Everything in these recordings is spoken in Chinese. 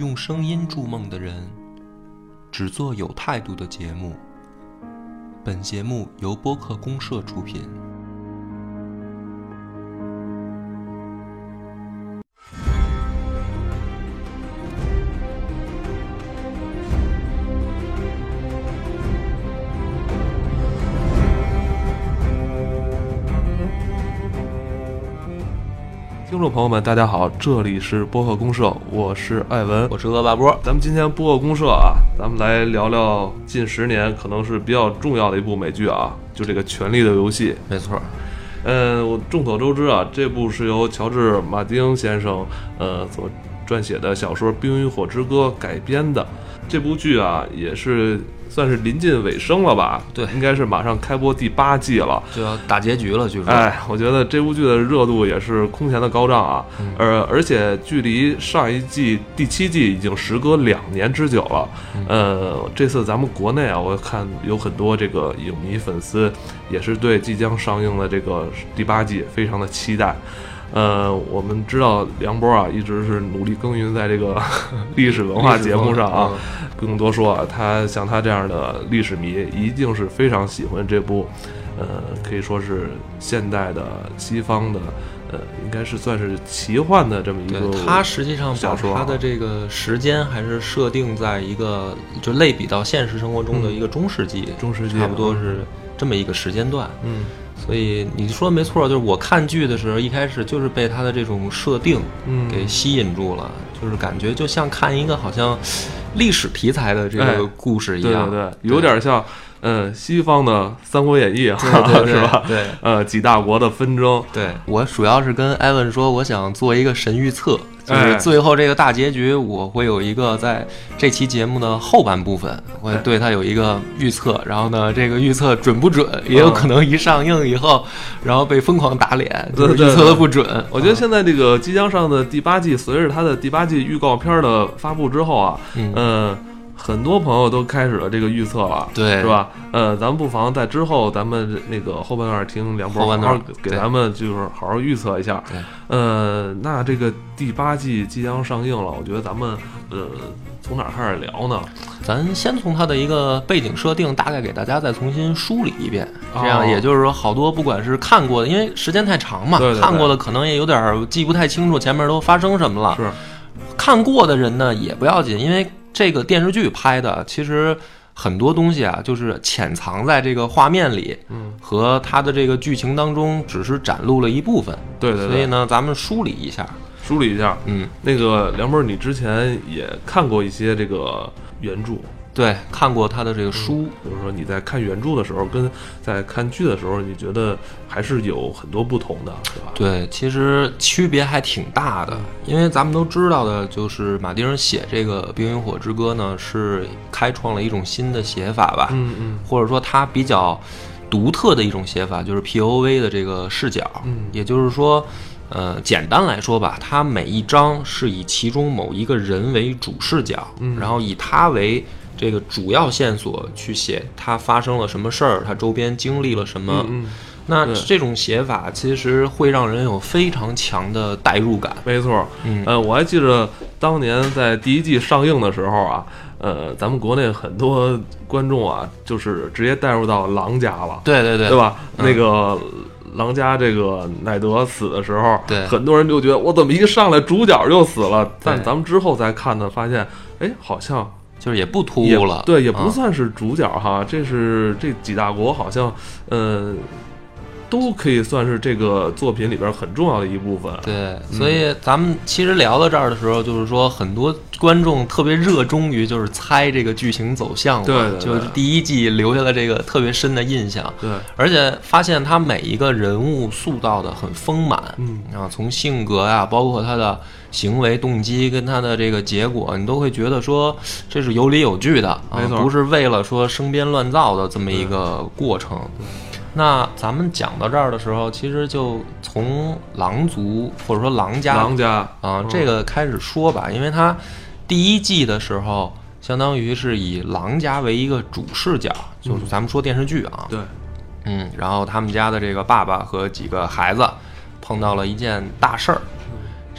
用声音筑梦的人，只做有态度的节目。本节目由播客公社出品。众朋友们，大家好，这里是播客公社，我是艾文，我是恶霸波。咱们今天播客公社啊，咱们来聊聊近十年可能是比较重要的一部美剧啊，就这个《权力的游戏》。没错，嗯，我众所周知啊，这部是由乔治·马丁先生呃所撰写的小说《冰与火之歌》改编的。这部剧啊，也是算是临近尾声了吧？对，应该是马上开播第八季了，就要大结局了，据说。哎，我觉得这部剧的热度也是空前的高涨啊，呃，而且距离上一季第七季已经时隔两年之久了。呃，这次咱们国内啊，我看有很多这个影迷粉丝也是对即将上映的这个第八季非常的期待。呃，我们知道梁波啊，一直是努力耕耘在这个 历史文化节目上啊，不用多说啊，他像他这样的历史迷，一定是非常喜欢这部，呃，可以说是现代的西方的，呃，应该是算是奇幻的这么一个。它实际上小说，它的这个时间还是设定在一个就类比到现实生活中的一个中世纪，中世纪差不多是这么一个时间段。嗯。所以你说的没错，就是我看剧的时候，一开始就是被它的这种设定，嗯，给吸引住了，就是感觉就像看一个好像历史题材的这个故事一样，对对，有点像，嗯，西方的《三国演义 》是吧？对，呃，几大国的纷争。对我主要是跟艾文说，我想做一个神预测。就是最后这个大结局，我会有一个在这期节目的后半部分，会对它有一个预测。然后呢，这个预测准不准，也有可能一上映以后，然后被疯狂打脸，就是预测的不准。我觉得现在这个即将上的第八季，随着它的第八季预告片的发布之后啊，嗯。很多朋友都开始了这个预测了，对，是吧？呃，咱们不妨在之后，咱们那个后半段听梁博好好给咱们就是好好预测一下。呃，那这个第八季即将上映了，我觉得咱们呃从哪开始聊呢？咱先从它的一个背景设定，大概给大家再重新梳理一遍。这样，也就是说，好多不管是看过的，因为时间太长嘛，看过的可能也有点记不太清楚前面都发生什么了。是，看过的人呢也不要紧，因为。这个电视剧拍的其实很多东西啊，就是潜藏在这个画面里，嗯，和它的这个剧情当中，只是展露了一部分。对对。所以呢，咱们梳理一下，梳理一下。嗯，那个梁波，你之前也看过一些这个原著。对，看过他的这个书，比如说你在看原著的时候，跟在看剧的时候，你觉得还是有很多不同的，对吧？对，其实区别还挺大的，因为咱们都知道的，就是马丁写这个《冰与火之歌》呢，是开创了一种新的写法吧，嗯嗯，或者说他比较独特的一种写法，就是 P O V 的这个视角，嗯，也就是说，呃，简单来说吧，它每一章是以其中某一个人为主视角，嗯，然后以他为。这个主要线索去写他发生了什么事儿，他周边经历了什么。嗯，那这种写法其实会让人有非常强的代入感。没错，嗯，呃，我还记得当年在第一季上映的时候啊，呃，咱们国内很多观众啊，就是直接带入到狼家了。对对对，对吧？那个狼家这个奈德死的时候，对，很多人就觉得我怎么一上来主角就死了？但咱们之后再看呢，发现，哎，好像。就是也不突兀了，对，也不算是主角哈。这是这几大国好像，呃，都可以算是这个作品里边很重要的一部分。对，所以咱们其实聊到这儿的时候，就是说很多观众特别热衷于就是猜这个剧情走向，对，就是第一季留下了这个特别深的印象。对，而且发现他每一个人物塑造的很丰满，嗯啊，从性格呀，包括他的。行为动机跟他的这个结果，你都会觉得说这是有理有据的，没错，不是为了说生编乱造的这么一个过程。那咱们讲到这儿的时候，其实就从狼族或者说狼家狼家。啊这个开始说吧，因为他第一季的时候，相当于是以狼家为一个主视角，就是咱们说电视剧啊，对，嗯，然后他们家的这个爸爸和几个孩子碰到了一件大事儿。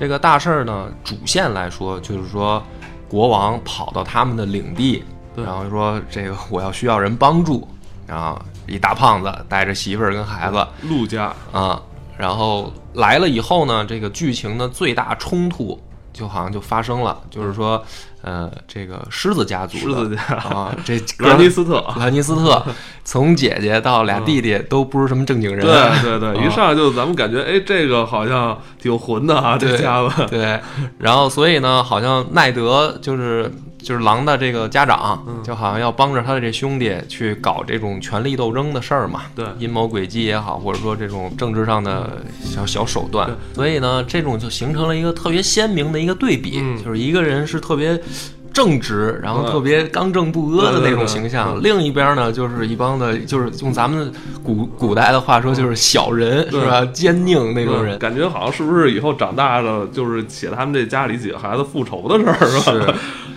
这个大事儿呢，主线来说就是说，国王跑到他们的领地，然后说这个我要需要人帮助，然后一大胖子带着媳妇儿跟孩子，陆家。啊，然后来了以后呢，这个剧情的最大冲突就好像就发生了，就是说。呃，这个狮子家族，狮子家啊，这兰尼斯特，兰尼斯特，从姐姐到俩弟弟都不是什么正经人，对对对，一上来就咱们感觉，哎，这个好像挺混的啊，这家子，对，然后所以呢，好像奈德就是就是狼的这个家长，就好像要帮着他的这兄弟去搞这种权力斗争的事儿嘛，对，阴谋诡计也好，或者说这种政治上的小小手段，所以呢，这种就形成了一个特别鲜明的一个对比，就是一个人是特别。正直，然后特别刚正不阿的那种形象。另一边呢，就是一帮的，就是用咱们古古代的话说，就是小人，是吧？奸佞那种人，感觉好像是不是以后长大了，就是写他们这家里几个孩子复仇的事儿，是吧？是。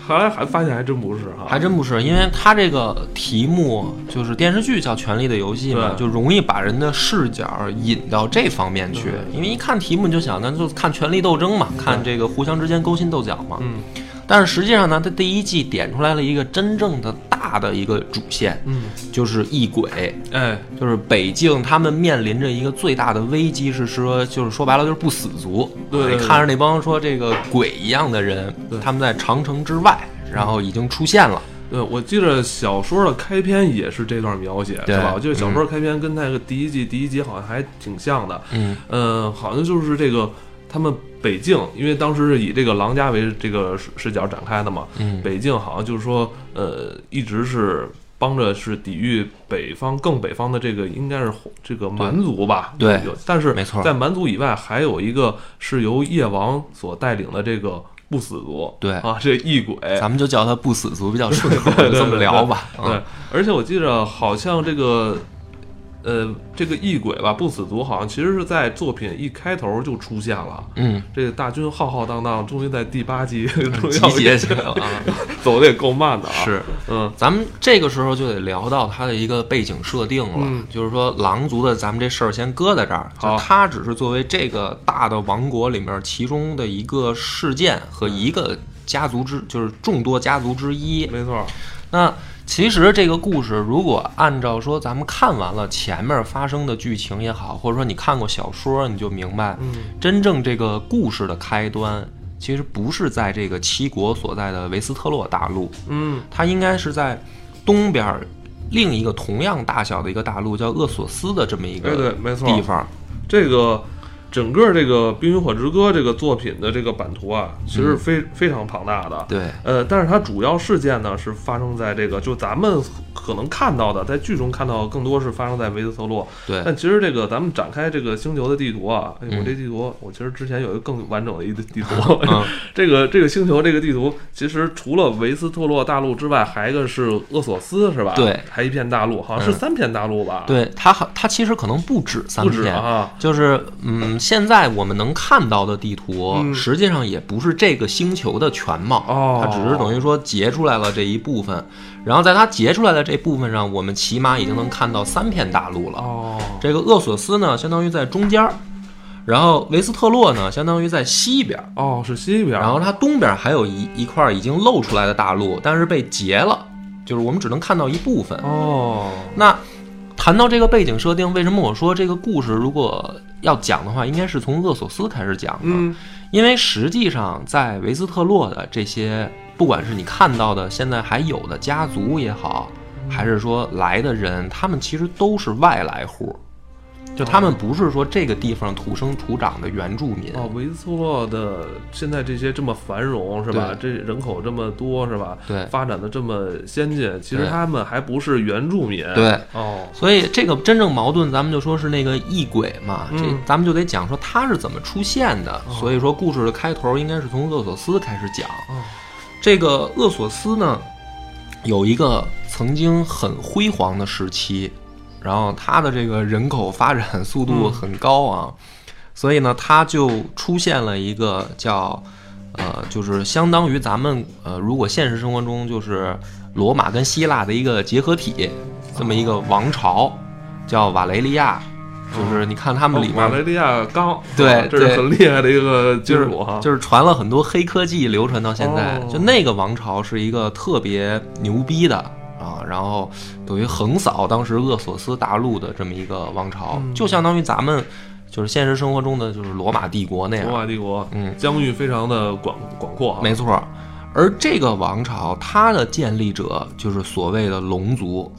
后来还发现还真不是哈，还真不是，因为他这个题目就是电视剧叫《权力的游戏》嘛，就容易把人的视角引到这方面去。因为一看题目你就想，那就看权力斗争嘛，看这个互相之间勾心斗角嘛。嗯。但是实际上呢，它第一季点出来了一个真正的大的一个主线，嗯，就是异鬼，哎，就是北境他们面临着一个最大的危机是说，就是说白了就是不死族，对，看着那帮说这个鬼一样的人，他们在长城之外，然后已经出现了。对，我记得小说的开篇也是这段描写，是吧？我记得小说开篇跟那个第一季第一集好像还挺像的，嗯，呃，好像就是这个。他们北境，因为当时是以这个狼家为这个视视角展开的嘛，嗯，北境好像就是说，呃，一直是帮着是抵御北方更北方的这个应该是这个蛮族吧，对，有但是没错，在蛮族以外还有一个是由夜王所带领的这个不死族，对。啊，这异鬼，咱们就叫他不死族比较顺口，就这么聊吧，对，而且我记着好像这个。呃，这个异鬼吧，不死族好像其实是在作品一开头就出现了。嗯，这个大军浩浩荡荡，终于在第八集 终于集结起来了，走的也够慢的啊。是，嗯，咱们这个时候就得聊到它的一个背景设定了，就是说狼族的，咱们这事儿先搁在这儿，就它只是作为这个大的王国里面其中的一个事件和一个家族之，就是众多家族之一。没错，那。其实这个故事，如果按照说咱们看完了前面发生的剧情也好，或者说你看过小说，你就明白，真正这个故事的开端，其实不是在这个七国所在的维斯特洛大陆，嗯，它应该是在东边另一个同样大小的一个大陆，叫厄索斯的这么一个对对没错。地方，这个。整个这个《冰与火之歌》这个作品的这个版图啊，其实非非常庞大的。对，呃，但是它主要事件呢是发生在这个，就咱们可能看到的，在剧中看到更多是发生在维斯特洛。对，但其实这个咱们展开这个星球的地图啊，哎，我这地图，我其实之前有一个更完整的一个地图。这个这个星球这个地图，其实除了维斯特洛大陆之外，还一个是厄索斯，是吧？对，还一片大陆，好像是三片大陆吧？对，它好，它其实可能不止三片啊，就是嗯。现在我们能看到的地图，实际上也不是这个星球的全貌，它只是等于说截出来了这一部分。然后在它截出来的这部分上，我们起码已经能看到三片大陆了。哦，这个厄索斯呢，相当于在中间儿，然后维斯特洛呢，相当于在西边。哦，是西边。然后它东边还有一一块已经露出来的大陆，但是被截了，就是我们只能看到一部分。哦，那。谈到这个背景设定，为什么我说这个故事如果要讲的话，应该是从厄索斯开始讲的？因为实际上在维斯特洛的这些，不管是你看到的现在还有的家族也好，还是说来的人，他们其实都是外来户。就他们不是说这个地方土生土长的原住民哦，维斯洛的现在这些这么繁荣是吧？这人口这么多是吧？对，发展的这么先进，其实他们还不是原住民。对，哦，所以这个真正矛盾，咱们就说是那个异鬼嘛，这咱们就得讲说他是怎么出现的。所以说故事的开头应该是从厄索斯开始讲。这个厄索斯呢，有一个曾经很辉煌的时期。然后它的这个人口发展速度很高啊，所以呢，它就出现了一个叫，呃，就是相当于咱们呃，如果现实生活中就是罗马跟希腊的一个结合体，这么一个王朝，叫瓦雷利亚就是你看他们里面，马雷利亚钢，对，这是很厉害的一个金属哈，就是传了很多黑科技，流传到现在。就那个王朝是一个特别牛逼的啊，然后等于横扫当时厄索斯大陆的这么一个王朝，就相当于咱们就是现实生活中的就是罗马帝国那样。罗马帝国，嗯，疆域非常的广广阔，没错。而这个王朝，它的建立者就是所谓的龙族，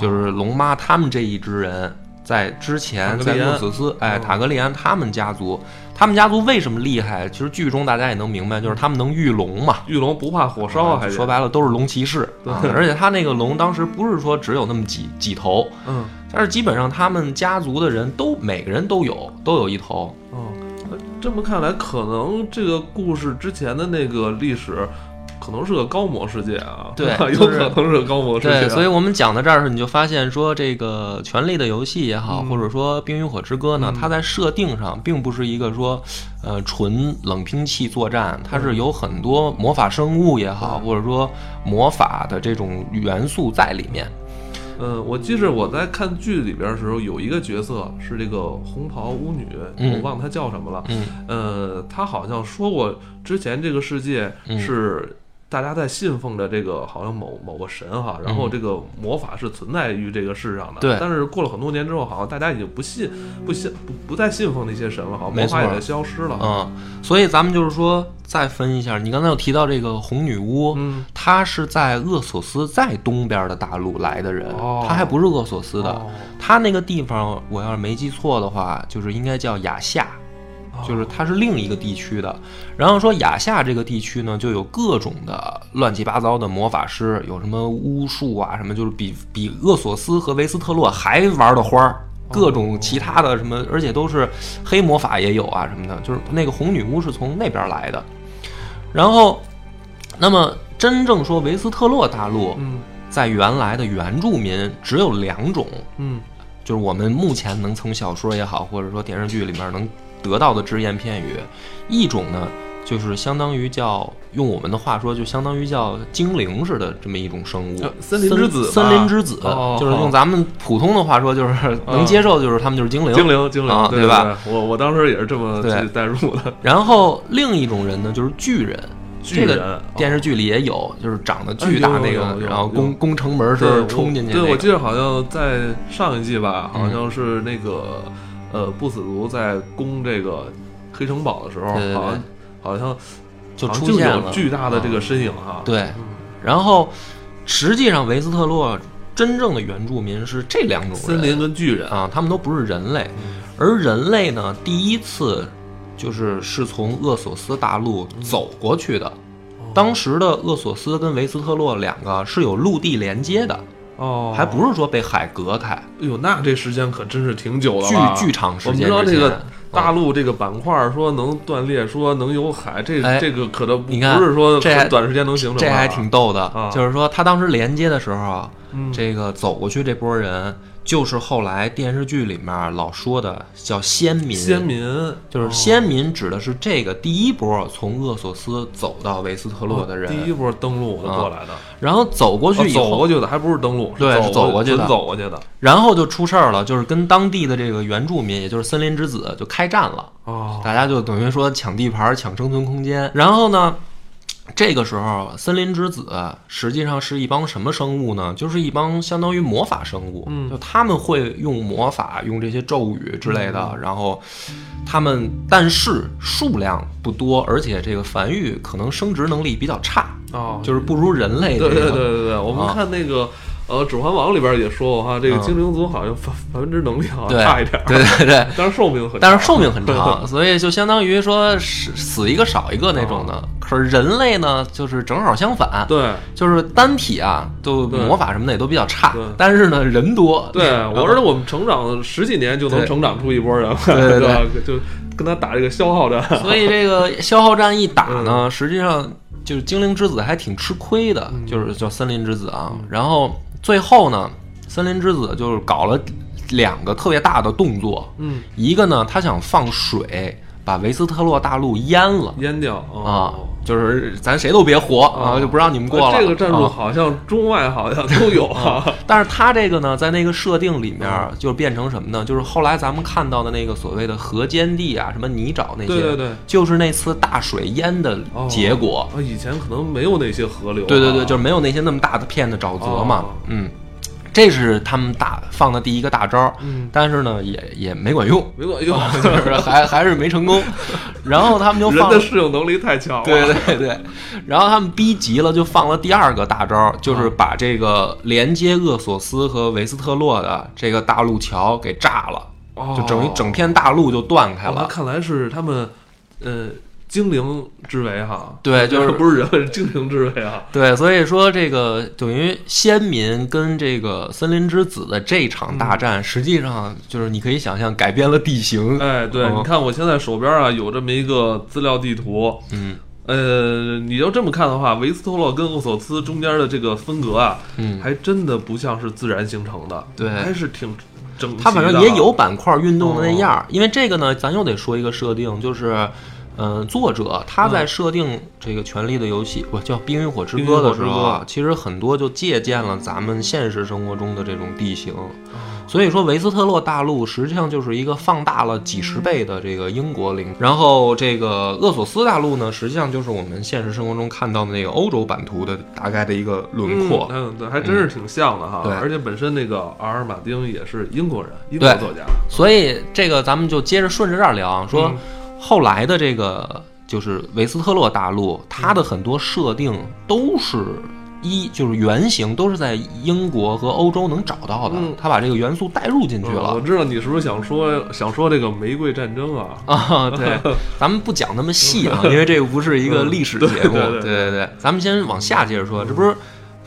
就是龙妈他们这一支人，在之前在诺索斯，哎，塔格利安他们家族，他们家族为什么厉害？其实剧中大家也能明白，就是他们能御龙嘛，御龙不怕火烧，还说白了都是龙骑士。对而且他那个龙当时不是说只有那么几几头，嗯，但是基本上他们家族的人都每个人都有都有一头。哦，这么看来，可能这个故事之前的那个历史。可能是个高模世界啊，对，有可能是个高模世界。对，所以我们讲到这儿时，你就发现说，这个《权力的游戏》也好，或者说《冰与火之歌》呢，它在设定上并不是一个说，呃，纯冷兵器作战，它是有很多魔法生物也好，或者说魔法的这种元素在里面。嗯，我记着我在看剧里边的时候，有一个角色是这个红袍巫女，我忘她叫什么了。嗯，呃，她好像说过，之前这个世界是。大家在信奉着这个好像某某个神哈，然后这个魔法是存在于这个世上的。对。但是过了很多年之后，好像大家已经不信、不信、不不再信奉那些神了，好像魔法也消失了。嗯。所以咱们就是说，再分一下，你刚才有提到这个红女巫，嗯，她是在厄索斯在东边的大陆来的人，她还不是厄索斯的。她那个地方，我要是没记错的话，就是应该叫雅夏。就是它是另一个地区的，然后说亚夏这个地区呢，就有各种的乱七八糟的魔法师，有什么巫术啊，什么就是比比厄索斯和维斯特洛还玩的花儿，各种其他的什么，而且都是黑魔法也有啊什么的，就是那个红女巫是从那边来的。然后，那么真正说维斯特洛大陆，在原来的原住民只有两种，嗯，就是我们目前能从小说也好，或者说电视剧里面能。得到的只言片语，一种呢，就是相当于叫用我们的话说，就相当于叫精灵似的这么一种生物，森林之子，森林之子，就是用咱们普通的话说，就是能接受，就是他们就是精灵，精灵，精灵，对吧？我我当时也是这么代入的。然后另一种人呢，就是巨人，巨人电视剧里也有，就是长得巨大那个，然后攻攻城门时候冲进去。对，我记得好像在上一季吧，好像是那个。呃，不死族在攻这个黑城堡的时候，好像好像就出现了。巨大的这个身影哈。对，然后实际上维斯特洛真正的原住民是这两种森林跟巨人啊，他们都不是人类，而人类呢，第一次就是是从厄索斯大陆走过去的，当时的厄索斯跟维斯特洛两个是有陆地连接的。哦，还不是说被海隔开？哎呦，那这时间可真是挺久了，巨巨长时间。我们知道这个大陆这个板块说能断裂，说能有海，这这个可能不是说这短时间能形成。这还挺逗的，就是说他当时连接的时候，这个走过去这波人。就是后来电视剧里面老说的叫先民，先民就是先民，指的是这个第一波从厄索斯走到维斯特洛的人，第一波登陆的过来的。然后走过去以后，走过去的还不是登陆，对，是走过去的，走过去的。然后就出事儿了，就是跟当地的这个原住民，也就是森林之子就开战了。哦，大家就等于说抢地盘、抢生存空间。然后呢？这个时候，森林之子实际上是一帮什么生物呢？就是一帮相当于魔法生物，嗯，就他们会用魔法，用这些咒语之类的，然后他们但是数量不多，而且这个繁育可能生殖能力比较差，哦，就是不如人类。对对对对对，我们看那个。呃，《指环王》里边也说过哈，这个精灵族好像繁繁殖能力好像差一点，对对对，但是寿命很，但是寿命很长，所以就相当于说死死一个少一个那种的。可是人类呢，就是正好相反，对，就是单体啊，都魔法什么的也都比较差，但是呢人多，对我而且我们成长十几年就能成长出一波人，对对，就跟他打这个消耗战。所以这个消耗战一打呢，实际上就是精灵之子还挺吃亏的，就是叫森林之子啊，然后。最后呢，森林之子就是搞了两个特别大的动作，嗯，一个呢，他想放水把维斯特洛大陆淹了淹掉啊，就是咱谁都别活啊，就不让你们过了。这个战术好像中外好像 都有啊，但是他这个呢，在那个设定里面就变成什么呢？就是后来咱们看到的那个所谓的河间地啊，什么泥沼那些，对对对，就是那次大水淹的结果。啊，以前可能没有那些河流，对对对，就是没有那些那么大的片的沼泽嘛，嗯。这是他们大放的第一个大招，嗯，但是呢，也也没管用，没管用，就是还还是没成功。然后他们就放人的适应能力太强了，对对对。然后他们逼急了，就放了第二个大招，就是把这个连接厄索斯和维斯特洛的这个大陆桥给炸了，就整一整片大陆就断开了。看来是他们，呃。精灵之为哈，对，就是不是人，是 精灵之为啊。对，所以说这个等于先民跟这个森林之子的这场大战，实际上就是你可以想象改变了地形。哎，对，你看我现在手边啊有这么一个资料地图，嗯，呃，你要这么看的话，维斯托洛跟厄索斯中间的这个分隔啊，嗯，还真的不像是自然形成的，对，还是挺整。它反正也有板块运动的那样，因为这个呢，咱又得说一个设定，就是。嗯，作者他在设定这个《权力的游戏》不叫《冰与火之歌》的时候啊，其实很多就借鉴了咱们现实生活中的这种地形。所以说，维斯特洛大陆实际上就是一个放大了几十倍的这个英国领。然后，这个厄索斯大陆呢，实际上就是我们现实生活中看到的那个欧洲版图的大概的一个轮廓。嗯，对，还真是挺像的哈。对，而且本身那个阿尔马丁也是英国人，英国作家。所以这个咱们就接着顺着这儿聊，说。后来的这个就是维斯特洛大陆，它的很多设定都是一就是原型都是在英国和欧洲能找到的，他把这个元素带入进去了。我知道你是不是想说想说这个玫瑰战争啊？啊，对，咱们不讲那么细啊，因为这个不是一个历史节目。对对对，咱们先往下接着说，这不是。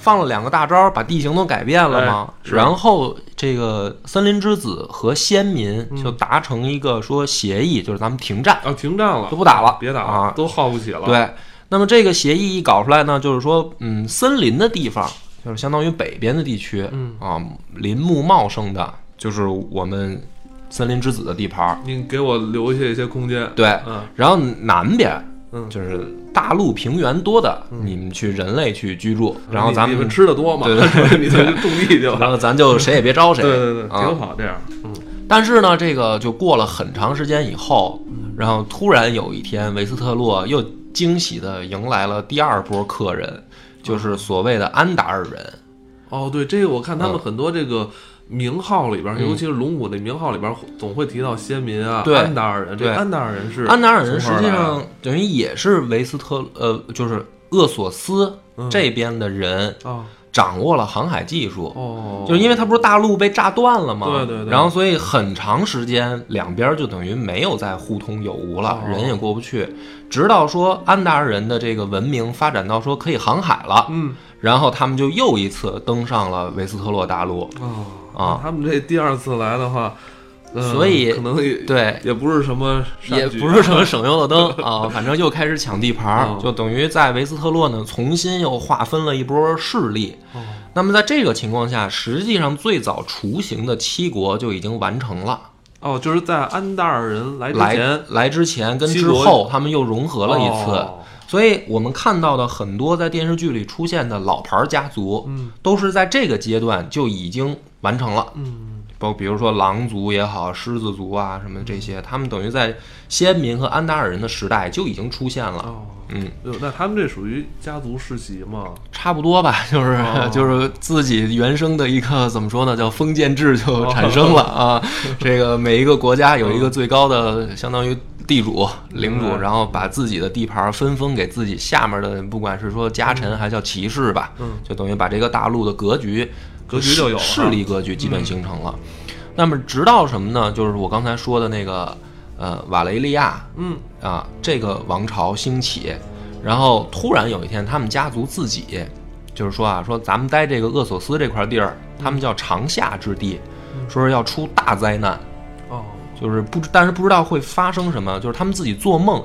放了两个大招，把地形都改变了吗？然后这个森林之子和先民就达成一个说协议，就是咱们停战啊，停战了，都不打了，别打啊，都耗不起了。对，那么这个协议一搞出来呢，就是说，嗯，森林的地方就是相当于北边的地区，嗯啊，林木茂盛的，就是我们森林之子的地盘。你给我留下一些空间。对，嗯，然后南边。嗯，就是大陆平原多的，你们去人类去居住，然后咱们吃的多嘛，对对，你就种地就，然后咱就谁也别招谁，对对对，挺好这样。嗯，但是呢，这个就过了很长时间以后，然后突然有一天，维斯特洛又惊喜的迎来了第二波客人，就是所谓的安达尔人。哦，对，这个我看他们很多这个。名号里边，尤其是龙骨那名号里边，总会提到先民啊，安达尔人。对，安达尔人是安达尔人，实际上等于也是维斯特呃，就是厄索斯这边的人啊，掌握了航海技术。哦，就是因为他不是大陆被炸断了吗？对对对。然后所以很长时间两边就等于没有再互通有无了，人也过不去。直到说安达尔人的这个文明发展到说可以航海了，嗯，然后他们就又一次登上了维斯特洛大陆。哦。啊，他们这第二次来的话，所以可能也对，也不是什么，也不是什么省油的灯 啊，反正又开始抢地盘，就等于在维斯特洛呢重新又划分了一波势力。那么在这个情况下，实际上最早雏形的七国就已经完成了。哦，就是在安达尔人来之前，来之前跟之后，他们又融合了一次。所以我们看到的很多在电视剧里出现的老牌家族，嗯，都是在这个阶段就已经完成了，嗯，包比如说狼族也好，狮子族啊什么这些，他们等于在先民和安达尔人的时代就已经出现了，嗯，那他们这属于家族世袭吗？差不多吧，就是 就是自己原生的一个怎么说呢，叫封建制就产生了啊，这个每一个国家有一个最高的相当于。地主、领主，然后把自己的地盘分封给自己下面的，不管是说家臣还叫骑士吧，嗯，就等于把这个大陆的格局、格局就有势力格局基本形成了。那么直到什么呢？就是我刚才说的那个，呃，瓦雷利亚，嗯啊，这个王朝兴起，然后突然有一天，他们家族自己就是说啊，说咱们待这个厄索斯这块地儿，他们叫长夏之地，说是要出大灾难。哦就是不，但是不知道会发生什么。就是他们自己做梦，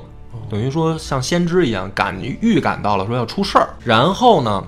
等于说像先知一样感预感到了说要出事儿，然后呢，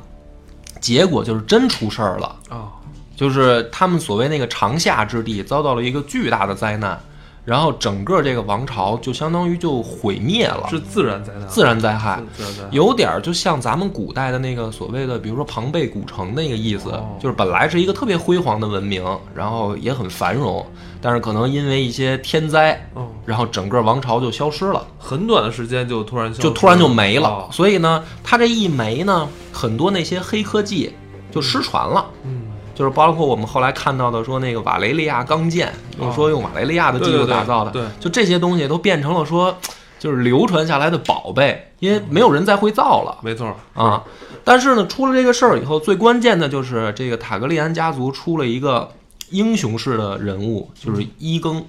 结果就是真出事儿了啊！就是他们所谓那个长夏之地遭到了一个巨大的灾难，然后整个这个王朝就相当于就毁灭了，是自然灾难，自然灾害，自然灾害，有点儿就像咱们古代的那个所谓的，比如说庞贝古城那个意思，哦。就是本来是一个特别辉煌的文明，然后也很繁荣，但是可能因为一些天灾，哦，然后整个王朝就消失了，很短的时间就突然就突然就没了。哦。所以呢，它这一没呢，很多那些黑科技就失传了。嗯，就是包括我们后来看到的，说那个瓦雷利亚钢剑，就是说用瓦雷利亚的技术打造的，哦对就这些东西都变成了说，就是流传下来的宝贝，因为没有人再会造了没错，啊。但是呢，出了这个事儿以后，最关键的就是这个塔格利安家族出了一个英雄式的人物，就是伊更。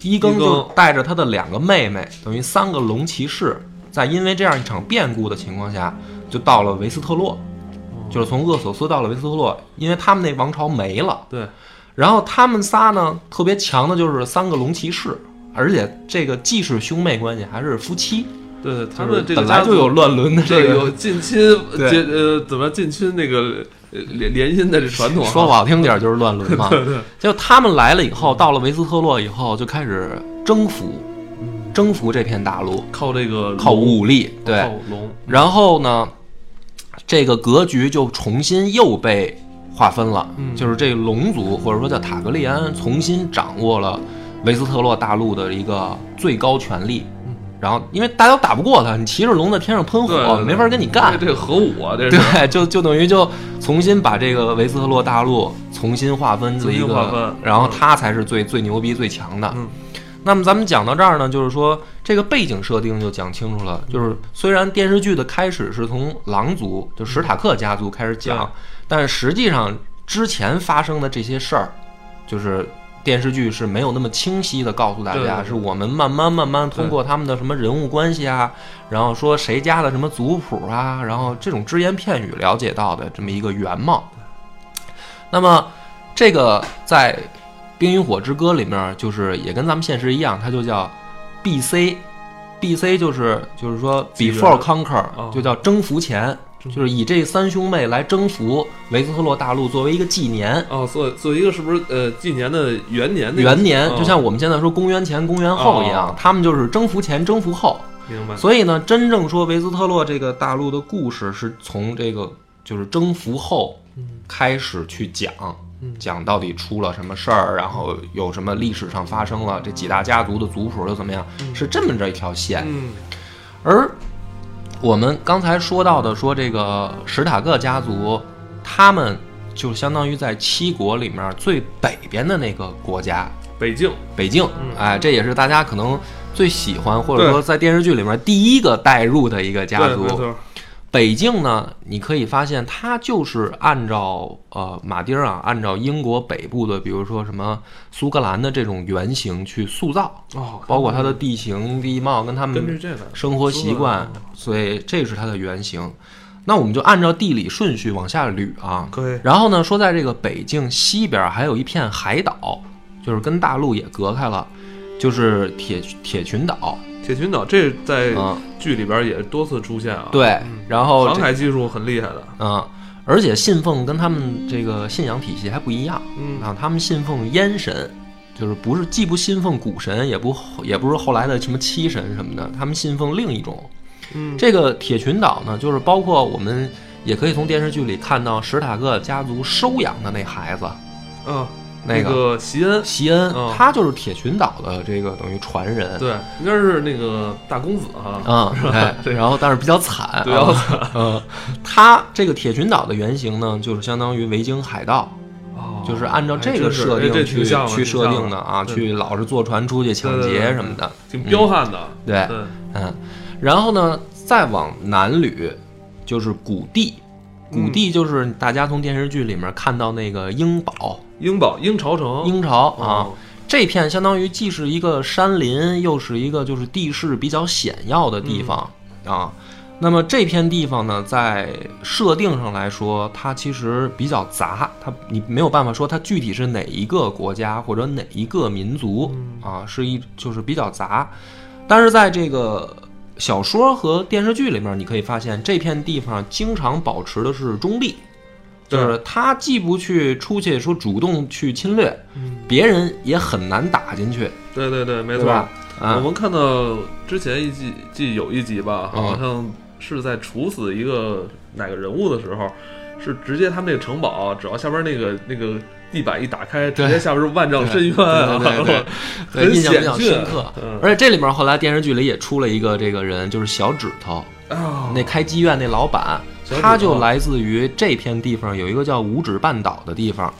伊庚伊庚就带着他的两个妹妹，等于三个龙骑士，在因为这样一场变故的情况下，就到了维斯特洛，就是从厄索斯到了维斯特洛，因为他们那王朝没了。对，然后他们仨呢，特别强的就是三个龙骑士，而且这个既是兄妹关系，还是夫妻。对对，他们这个本来就有乱伦的这这个有近亲 对结呃怎么近亲那个呃联联姻的这传统啊，说不好听点儿就是乱伦嘛。对对，就他们来了以后，到了维斯特洛以后，就开始征服，征服这片大陆，靠这个靠武力。对靠，龙，然后呢，这个格局就重新又被划分了，嗯就是这个龙族或者说叫塔格利安重新掌握了维斯特洛大陆的一个最高权力。嗯然后，因为大家都打不过他，你骑着龙在天上喷火，对对没法跟你干这。个核武啊，这是对，就就等于就重新把这个维斯特洛大陆重新划分了一重新划然后嗯他才是最最牛逼、最强的。嗯那么咱们讲到这儿呢，就是说这个背景设定就讲清楚了。就是虽然电视剧的开始是从狼族，就史塔克家族开始讲对，但实际上之前发生的这些事儿，就是电视剧是没有那么清晰的告诉大家，是我们慢慢慢慢通过他们的什么人物关系啊，然后说谁家的什么族谱啊，然后这种只言片语了解到的这么一个原貌。那么这个在《冰与火之歌》里面，就是也跟咱们现实一样，它就叫 B.C。B.C. 就是就是说 before conquer，哦就叫征服前，就是以这三兄妹来征服维斯特洛大陆作为一个纪年。哦，做做一个是不是呃纪年的元年那个？元年，哦就像我们现在说公元前、公元后一样哦，他们就是征服前、征服后。明白，所以呢，真正说维斯特洛这个大陆的故事，是从这个就是征服后开始去讲，嗯讲到底出了什么事儿，然后有什么历史上发生了，这几大家族的族谱又怎么样，是这么着一条线。嗯。而我们刚才说到的，说这个史塔克家族，他们就相当于在七国里面最北边的那个国家，北境，北境，嗯。哎，这也是大家可能最喜欢，或者说在电视剧里面第一个带入的一个家族。北境呢，你可以发现它就是按照呃马丁啊，按照英国北部的，比如说什么苏格兰的这种原型去塑造，哦，包括它的地形地貌跟他们生活习惯，所以这是它的原型。那我们就按照地理顺序往下捋啊。可以，然后呢，说在这个北境西边还有一片海岛，就是跟大陆也隔开了，就是铁铁群岛。铁群岛这在嗯，剧里边也多次出现啊，，对，然后航海技术很厉害的，嗯，而且信奉跟他们这个信仰体系还不一样。嗯。啊，他们信奉烟神，就是不是既不信奉古神，也不也不是后来的什么七神什么的，他们信奉另一种。嗯，这个铁群岛呢，就是包括我们也可以从电视剧里看到史塔克家族收养的那孩子，啊，那个个席恩，席恩，嗯。他就是铁群岛的这个等于传人。对，应该是那个大公子哈，嗯，哎，然后但是比较惨，比较惨。嗯，他这个铁群岛的原型呢，就是相当于维京海盗，哦就是按照这个设定去去设定的啊，去老是坐船出去抢对对对劫什么的。挺彪悍的，对，嗯，然后呢，再往南捋，就是古地。古嗯地就是大家从电视剧里面看到那个英堡，英堡英朝城，英朝啊，哦。这片相当于既是一个山林，又是一个就是地势比较险要的地方、啊。那么这片地方呢，在设定上来说，它其实比较杂，它你没有办法说它具体是哪一个国家或者哪一个民族啊，是一就是比较杂。但是在这个小说和电视剧里面，你可以发现这片地方经常保持的是中立，就是他既不去出去说主动去侵略，嗯。别人也很难打进去。对对对，没错。我们看到之前一季季有一集吧，好像是在处死一个哪个人物的时候，是直接他们那个城堡，只要下边那个那个地板一打开，直接下边是万丈深渊，对，印象比较深刻。而且这里面后来电视剧里也出了一个这个人，就是小指头，那开妓院那老板，他就来自于这片地方有一个叫五指半岛的地方。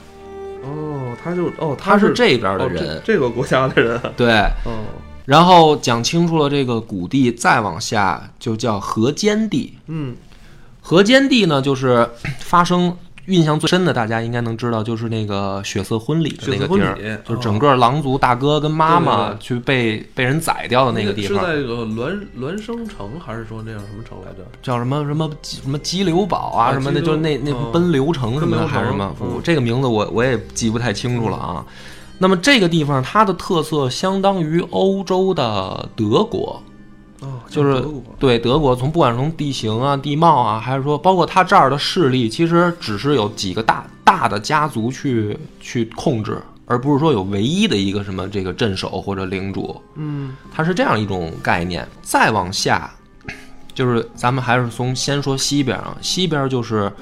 哦，他就哦，他是这边的人，这个国家的人，对，哦。然后讲清楚了这个谷地，再往下就叫河间地。嗯，河间地呢，就是发生印象最深的，大家应该能知道，就是那个血色婚礼的那个地儿，就是整个狼族大哥跟妈妈去被被人宰掉的那个地方。是在个孪孪生城，还是说那叫什么城来着？叫什么什么什么激流堡啊？什么的，就那那奔流城什么的，还是什么？这个名字我我也记不太清楚了啊。那么这个地方它的特色相当于欧洲的德国，哦，就是对德国从不管从地形啊、地貌啊，还是说包括它这儿的势力，其实只是有几个大大的家族去去控制，而不是说有唯一的一个什么这个镇守或者领主。嗯，它是这样一种概念。再往下，就是咱们还是从先说西边啊，西边就是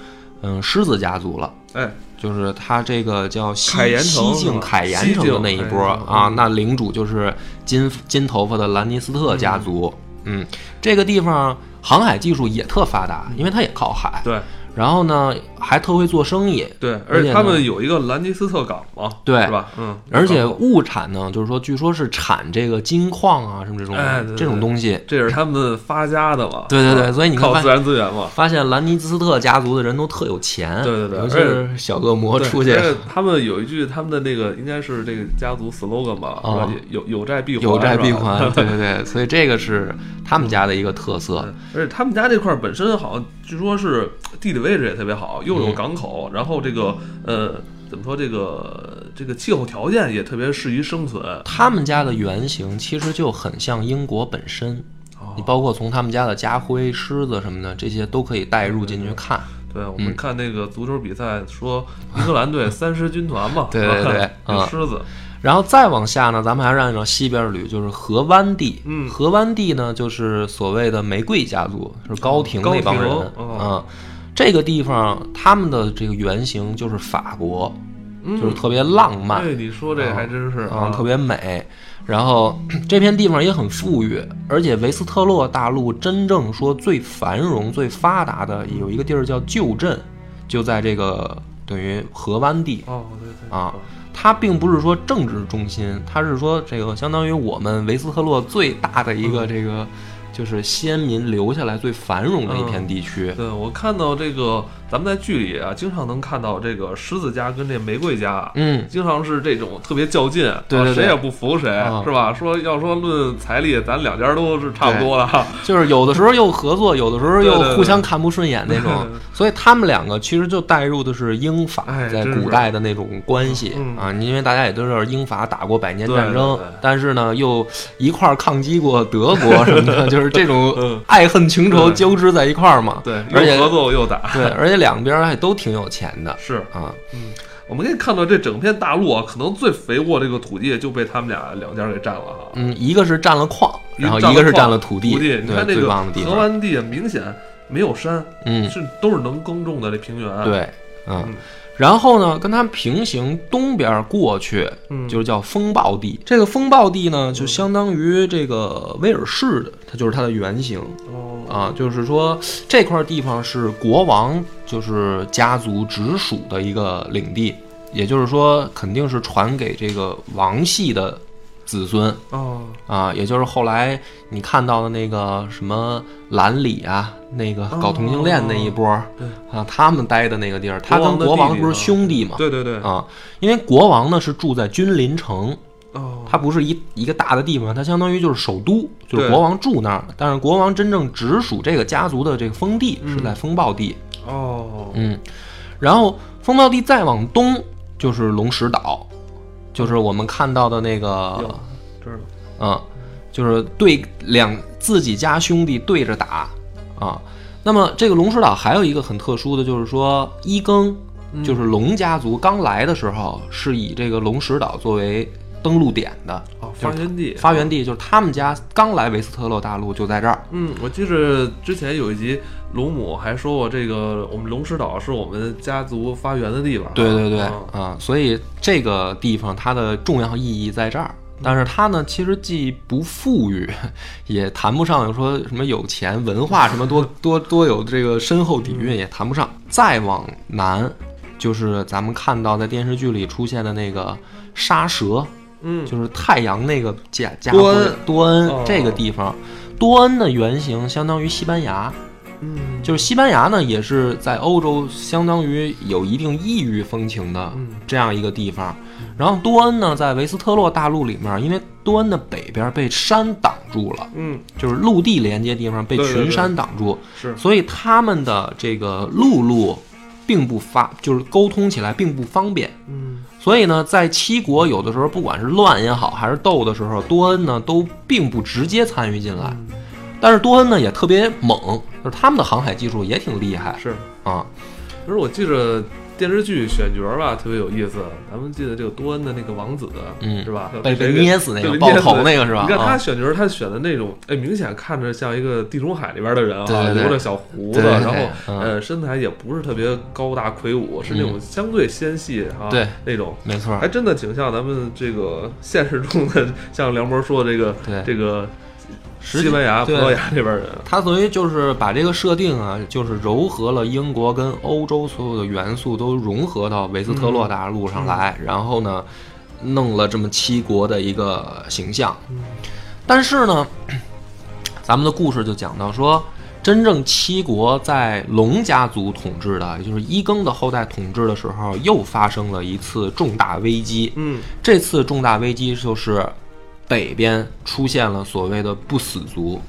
嗯狮子家族了。哎。就是他这个叫西西境凯岩城的那一波啊，那领主就是金金头发的兰尼斯特家族。嗯，嗯这个地方航海技术也特发达，因为它也靠海。对。然后呢，还特会做生意，对，而且他们有一个兰尼斯特港嘛，对，是吧？嗯，而且物产呢，就是说，据说是产这个金矿啊，什么这种这种东西，这是他们发家的嘛？对对对，所以你看，靠自然资源嘛，发现兰尼斯特家族的人都特有钱，对对对，尤其是小恶魔出去，他们有一句他们的那个应该是这个家族 slogan 吧，啊，有有债必还，有债必还，对对对，所以这个是他们家的一个特色，而且他们家这块本身好像据说是地理位置也特别好。又有港口，然后这个呃，怎么说这个这个气候条件也特别适宜生存。他们家的原型其实就很像英国本身，你包括从他们家的家徽、狮子什么的，这些都可以带入进去看。对，我们看那个足球比赛，说英格兰队 三狮军团嘛，对对对，狮子。然后再往下呢，咱们还是按照西边捋，就是河湾地。嗯，河湾地呢，就是所谓的玫瑰家族，是高庭那帮人啊。这个地方，他们的这个原型就是法国，就是特别浪漫。对，你说这还真是啊，特别美。然后 这片地方也很富裕，而且维斯特洛大陆真正说最繁荣、最发达的有一个地儿叫旧镇，就在这个等于河湾地。哦，对对。啊，它并不是说政治中心，它是说这个相当于我们维斯特洛最大的一个这个。就是先民留下来最繁荣的一片地区。对我看到这个。咱们在剧里啊，经常能看到这个狮子家跟这玫瑰家，嗯，经常是这种特别较劲，对，谁也不服谁，是吧？说要说论财力，咱两家都是差不多的，就是有的时候又合作，有的时候又互相看不顺眼那种。所以他们两个其实就带入的是英法在古代的那种关系啊，因为大家也都知道英法打过百年战争，但是呢又一块抗击过德国什么的，就是这种爱恨情仇交织在一块儿嘛。对，而且合作又打，对，而且。两边还都挺有钱的，是啊，嗯，我们可以看到这整片大陆啊，可能最肥沃这个土地就被他们俩两家给占了哈。嗯，一个是占了矿，然后一个是占了土地。土地，你看那个河湾地明显没有山，嗯，是都是能耕种的这平原。对，嗯。然后呢，跟它平行东边过去，就是叫风暴地。这个风暴地呢，就相当于这个威尔士的，它就是它的原型。啊，就是说这块地方是国王就是家族直属的一个领地，也就是说肯定是传给这个王系的。子孙哦啊，也就是后来你看到的那个什么兰里啊，那个搞同性恋那一波啊，他们待的那个地儿，他跟国王不是兄弟嘛？对对对啊，因为国王呢是住在君临城，哦，他不是一一个大的地方，他相当于就是首都，就是国王住那儿。但是国王真正直属这个家族的这个封地是在风暴地哦，嗯，然后风暴地再往东就是龙石岛。就是我们看到的那个，知道，嗯，就是对两自己家兄弟对着打啊。那么这个龙石岛还有一个很特殊的，就是说一更，就是龙家族刚来的时候是以这个龙石岛作为登陆点的哦，发源地，发源地就是他们家刚来维斯特洛大陆就在这儿。嗯，我记着之前有一集龙母还说过，这个我们龙石岛是我们家族发源的地方。对对对，啊啊，所以这个地方它的重要意义在这儿。但是它呢，其实既不富裕，也谈不上说什么有钱、文化什么多 多多有这个深厚底蕴，也谈不上。再往南，就是咱们看到在电视剧里出现的那个沙蛇，嗯，就是太阳那个家家多恩多恩哦。这个地方，多恩的原型相当于西班牙，嗯，就是西班牙呢，也是在欧洲相当于有一定异域风情的嗯。这样一个地方。然后多恩呢，在维斯特洛大陆里面，因为多恩的北边被山挡住了，嗯，就是陆地连接地方被群山挡住，是，所以他们的这个陆路并不发，就是沟通起来并不方便。嗯，所以呢，在七国有的时候不管是乱也好，还是斗的时候，多恩呢都并不直接参与进来。嗯但是多恩呢也特别猛，就是他们的航海技术也挺厉害是。啊。可是我记着电视剧选角吧，特别有意思。咱们记得这个多恩的那个王子，嗯是吧？被被谁捏死那个对爆头那个是吧？你看他啊选角，他选的那种，哎，明显看着像一个地中海里边的人啊，留着小胡子，然后嗯呃身材也不是特别高大魁梧，是那种相对纤细啊，对那种。没错还，真的挺像咱们这个现实中的，像梁博说的这个这个西班牙、葡萄牙这边人，他等于就是把这个设定啊，就是糅合了英国跟欧洲所有的元素都融合到维斯特洛大陆上来，然后呢，弄了这么七国的一个形象。但是呢，咱们的故事就讲到说，真正七国在龙家族统治的，也就是伊更的后代统治的时候，又发生了一次重大危机。嗯。这次重大危机就是北边出现了所谓的不死族，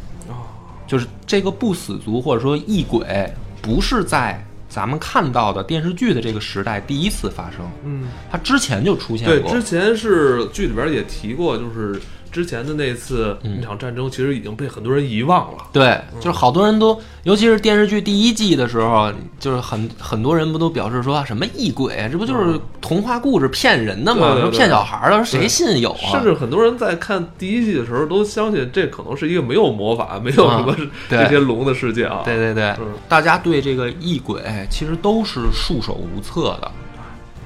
就是这个不死族或者说异鬼，不是在咱们看到的电视剧的这个时代第一次发生，嗯，它之前就出现过。对，过之。前是剧里边也提过，就是之前的那次嗯。那场战争，其实已经被很多人遗忘了。对，就是好多人都，尤其是电视剧第一季的时候，就是很很多人不都表示说什么异鬼，这不就是童话故事骗人的吗？骗小孩儿的，谁信有啊？甚至很多人在看第一季的时候，都相信这可能是一个没有魔法、没有什么这些龙的世界啊。对对对，嗯。大家对这个异鬼其实都是束手无策的，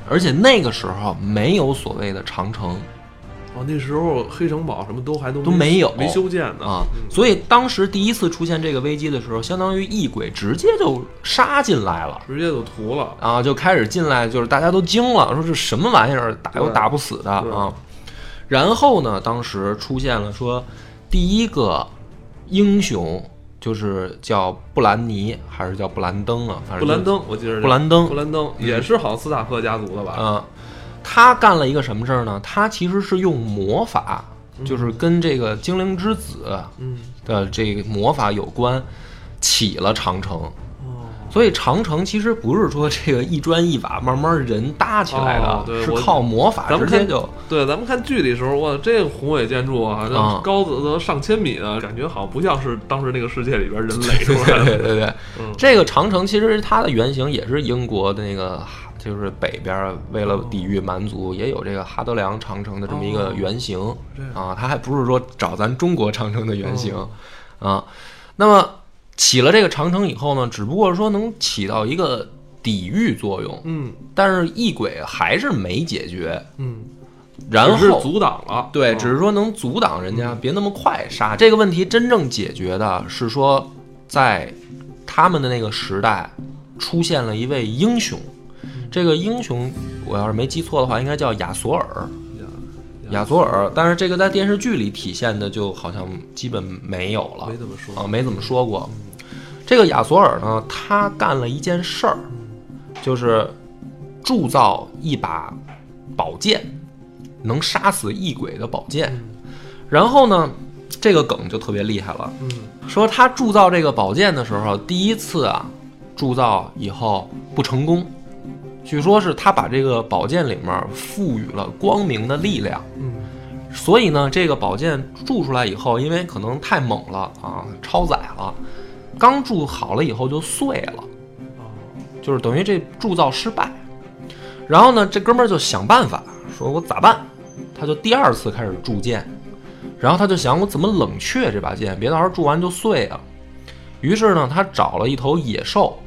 而且那个时候没有所谓的长城哦，那时候黑城堡什么都还都都没有没修建呢啊，所以当时第一次出现这个危机的时候，相当于异鬼直接就杀进来了。直接就屠了。啊，就开始进来，就是大家都惊了，说这什么玩意儿，打又打不死的啊。然后呢，当时出现了说第一个英雄就是叫布兰妮还是叫布兰登啊？反正布兰登，我记得是布兰登布兰登也是好像斯塔克家族的吧？嗯，他干了一个什么事儿呢？他其实是用魔法，就是跟这个精灵之子嗯，的这个魔法有关，起了长城。哦，所以长城其实不是说这个一砖一瓦慢慢人搭起来的，是哦对我靠魔法直接就对，咱们看剧里的时候，哇，这个宏伟建筑啊，这啊高的都上千米的，感觉好像不像是当时那个世界里边人垒出来的。对对对，嗯。这个长城其实它的原型也是英国的那个，就是北边儿为了抵御蛮族，也有这个哈德良长城的这么一个原型啊，它还不是说找咱中国长城的原型啊。那么起了这个长城以后呢，只不过说能起到一个抵御作用，嗯但是异鬼还是没解决，嗯，然后阻挡了。对，嗯只是说能阻挡人家别那么快杀。这个问题真正解决的是说，在他们的那个时代出现了一位英雄。这个英雄，我要是没记错的话，应该叫亚索尔。亚索尔，但是这个在电视剧里体现的就好像基本没有了没怎么说啊，没怎么说过。这个亚索尔呢，他干了一件事儿，就是铸造一把宝剑，能杀死异鬼的宝剑。然后呢，这个梗就特别厉害了，嗯说他铸造这个宝剑的时候，第一次啊，铸造以后不成功，据说是他把这个宝剑里面赋予了光明的力量。嗯所以呢，这个宝剑铸出来以后，因为可能太猛了啊，超载了，刚铸好了以后就碎了，哦就是等于这铸造失败。然后呢，这哥们儿就想办法，说我咋办？他就第二次开始铸剑，然后他就想我怎么冷却这把剑，别到时候铸完就碎啊。于是呢，他找了一头野兽，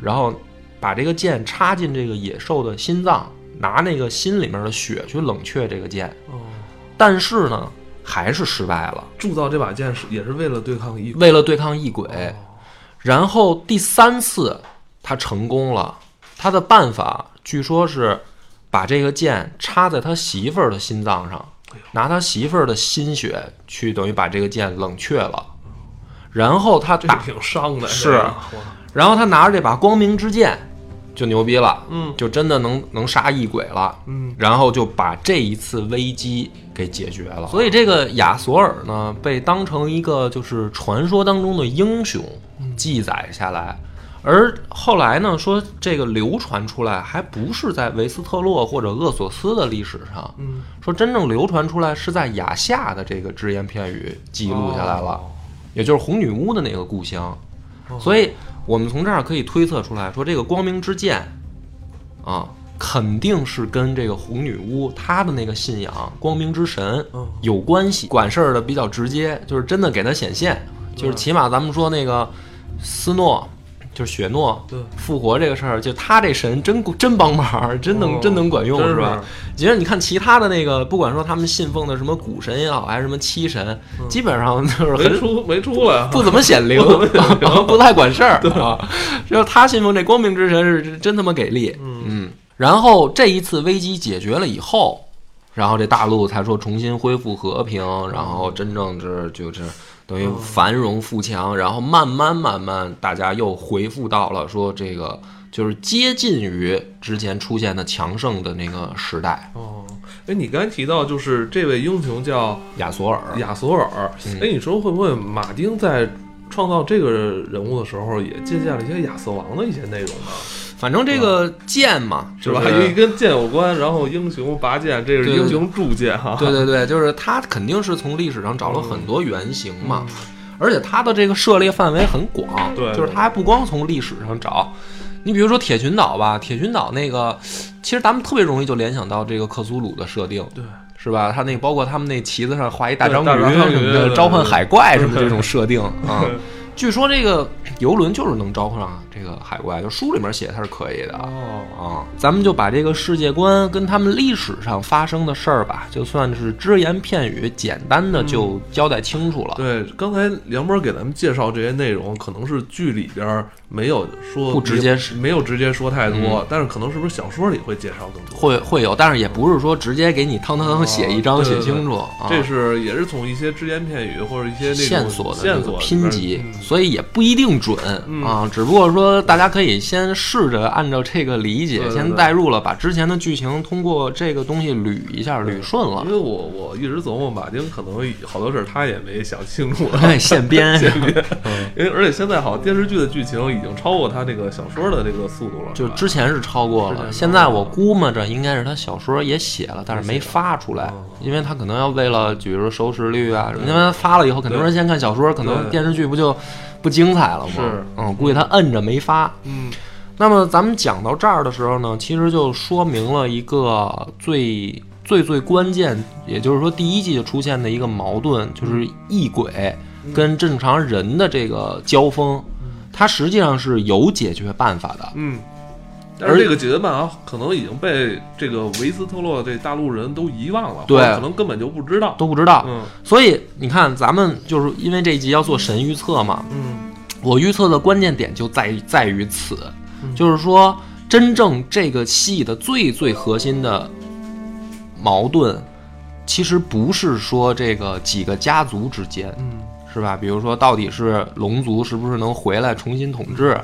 然后把这个剑插进这个野兽的心脏，拿那个心里面的血去冷却这个剑。哦，但是呢，还是失败了。铸造这把剑是也是为了对抗异为了对抗异鬼。然后第三次他成功了，他的办法据说是把这个剑插在他媳妇儿的心脏上，拿他媳妇儿的心血去等于把这个剑冷却了。然后他打，挺伤的，是，然后他拿着这把光明之剑，就牛逼了，嗯，就真的能能杀异鬼了，嗯，然后就把这一次危机给解决了。所以这个亚索尔呢，被当成一个就是传说当中的英雄记载下来，而后来呢，说这个流传出来还不是在维斯特洛或者厄索斯的历史上，嗯，说真正流传出来是在亚夏的这个只言片语记录下来了。哦。也就是红女巫的那个故乡，所以我们从这儿可以推测出来说，这个光明之剑啊，肯定是跟这个红女巫她的那个信仰光明之神有关系。管事儿的比较直接，就是真的给她显现，就是起码咱们说那个斯诺。就是雪诺复活这个事儿，就他这神真真帮忙，真能真能管用，是吧？其实你看其他的那个，不管说他们信奉的什么古神也好，还是什么七神，基本上就是没出没出来，不怎么显灵 不太管事儿啊。只有他信奉这光明之神是真他妈给力，嗯。然后这一次危机解决了以后，然后这大陆才说重新恢复和平，然后真正是就是。等于繁荣富强，然后慢慢慢慢，大家又回复到了说这个就是接近于之前出现的强盛的那个时代。哦，哎，你刚才提到就是这位英雄叫亚索尔，亚索尔。哎，你说会不会马丁在创造这个人物的时候也借鉴了一些亚瑟王的一些内容呢？反正这个剑嘛，是吧？因为跟剑有关，然后英雄拔剑，这是英雄铸剑哈。对对对，就是他肯定是从历史上找了很多原型嘛，而且他的这个涉猎范围很广，对，就是他还不光从历史上找。你比如说铁群岛吧，铁群岛那个，其实咱们特别容易就联想到这个克苏鲁的设定，对，是吧？他那包括他们那旗子上画一大章鱼什么的，召唤海怪什么这种设定啊。据说这个游轮就是能召唤这个海怪，就书里面写它是可以的哦啊。咱们就把这个世界观跟他们历史上发生的事儿吧，就算是只言片语，简单的就交代清楚了。对，刚才梁波给咱们介绍这些内容，可能是剧里边没有说不直接没有直接说太多，但是可能是不是小说里会介绍更多？会会有，但是也不是说直接给你汤汤汤写一张写清楚。这是也是从一些只言片语或者一些线索的线索拼集。所以也不一定准啊，只不过说大家可以先试着按照这个理解先代入了，把之前的剧情通过这个东西捋一下，捋顺了。因为我我一直琢磨马丁可能好多事他也没想清楚，现编 现编。因为而且现在好像电视剧的剧情已经超过他这个小说的这个速度了，就之前是超过了，现在我估摸着应该是他小说也写了，但是没发出来，因为他可能要为了比如说收视率啊，因为他发了以后很多人先看小说，可能电视剧不就。不精彩了吗？是，嗯，估计他摁着没发。嗯，那么咱们讲到这儿的时候呢，其实就说明了一个最最最关键，也就是说第一季就出现的一个矛盾，就是异鬼跟正常人的这个交锋，它实际上是有解决办法的。嗯。而这个解决办法可能已经被这个维斯特洛这大陆人都遗忘了，对，可能根本就不知道，都不知道。嗯，所以你看，咱们就是因为这一集要做神预测嘛，嗯，我预测的关键点就在于在于此，就是说，真正这个戏的最最核心的矛盾，其实不是说这个几个家族之间，嗯，是吧？比如说，到底是龙族是不是能回来重新统治？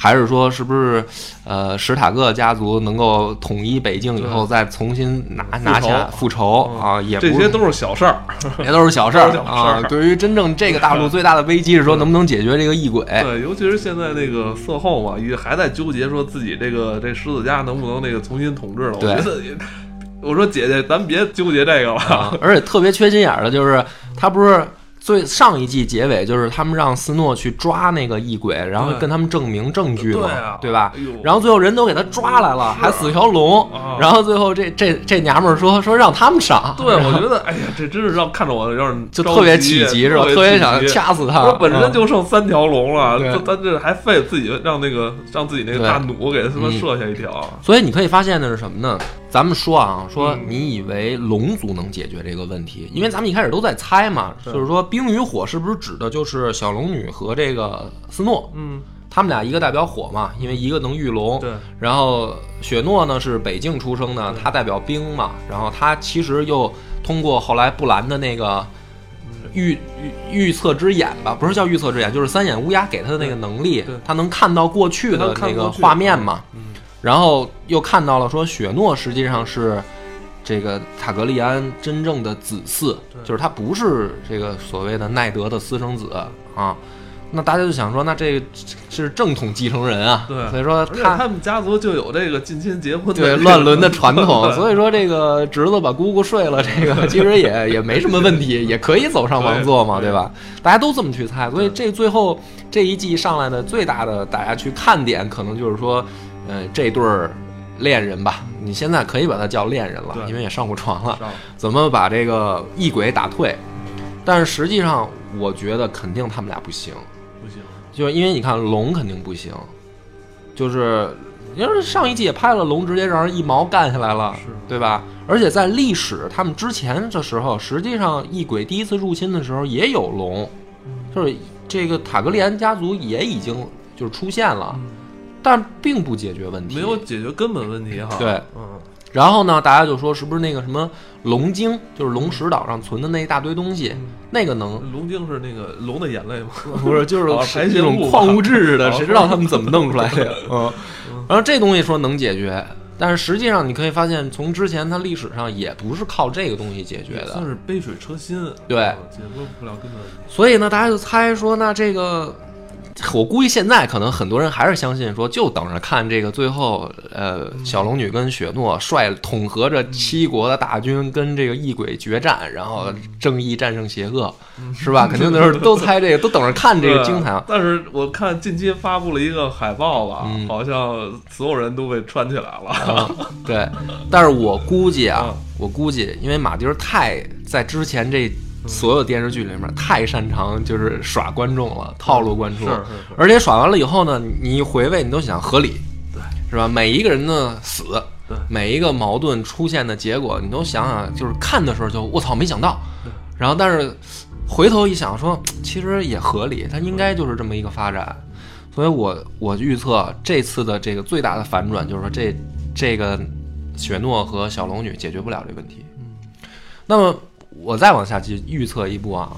还是说，是不是，呃，史塔克家族能够统一北境以后，再重新拿拿下复仇啊？也这些都是小事儿，也都是小事儿啊。对于真正这个大陆最大的危机是说，能不能解决这个异鬼？对，尤其是现在那个色后嘛，也还在纠结说自己这个这狮子家能不能那个重新统治了。我觉得，我说姐姐，咱别纠结这个了。而且特别缺心眼的就是他不是。最上一季结尾就是他们让斯诺去抓那个异鬼，然后跟他们证明证据嘛，对吧？然后最后人都给他抓来了，还死条龙。然后最后这这这娘们儿说说让他们上。对，我觉得哎呀，这真是让看着我有点就特别起急是吧？特别想掐死他。本身就剩三条龙了，他这还费自己让那个让自己那个大弩给他妈射下一条。所以你可以发现的是什么呢？咱们说啊，说你以为龙族能解决这个问题？因为咱们一开始都在猜嘛，就是说冰与火是不是指的就是小龙女和这个斯诺？嗯，他们俩一个代表火嘛，因为一个能御龙。对。然后雪诺呢是北境出生的，他代表冰嘛。然后他其实又通过后来布兰的那个预预预测之眼吧，不是叫预测之眼，就是三眼乌鸦给他的那个能力，他能看到过去的那个画面嘛。然后又看到了，说雪诺实际上是这个塔格利安真正的子嗣，就是他不是这个所谓的奈德的私生子啊。那大家就想说，那这个是正统继承人啊。对，所以说他他们家族就有这个近亲结婚对乱伦的传统。所以说这个侄子把姑姑睡了，这个 其实也也没什么问题，也可以走上王座嘛，对吧？大家都这么去猜。所以这最后这一季上来的最大的大家去看点，可能就是说。嗯，这对儿恋人吧，你现在可以把他叫恋人了，因为也上过床了。怎么把这个异鬼打退？但是实际上，我觉得肯定他们俩不行，不行，就是因为你看龙肯定不行，就是因为上一季也拍了龙，直接让人一毛干下来了，对吧？而且在历史他们之前的时候，实际上异鬼第一次入侵的时候也有龙，就是这个塔格利安家族也已经就是出现了。但并不解决问题，没有解决根本问题哈。对，嗯，然后呢，大家就说是不是那个什么龙晶，就是龙石岛上存的那一大堆东西，那个能？龙晶是那个龙的眼泪吗？不是，就是一种矿物质似的，谁知道他们怎么弄出来的？嗯，然后这东西说能解决，但是实际上你可以发现，从之前它历史上也不是靠这个东西解决的，算是杯水车薪。对，解决不了根本问题。所以呢，大家就猜说，那这个。我估计现在可能很多人还是相信说，就等着看这个最后，呃，小龙女跟雪诺率统合着七国的大军跟这个异鬼决战，然后正义战胜邪恶，是吧？肯定都是 都猜这个，都等着看这个精彩。但是我看近期发布了一个海报吧，好像所有人都被穿起来了。对，但是我估计啊，我估计因为马丁太在之前这。所有电视剧里面太擅长就是耍观众了，套路观众，而且耍完了以后呢，你一回味你都想合理，对，是吧？每一个人的死，对，每一个矛盾出现的结果，你都想想，就是看的时候就我操，没想到，然后但是回头一想说，其实也合理，它应该就是这么一个发展，所以我我预测这次的这个最大的反转就是说这这个雪诺和小龙女解决不了这问题，嗯，那么。我再往下去预测一步啊，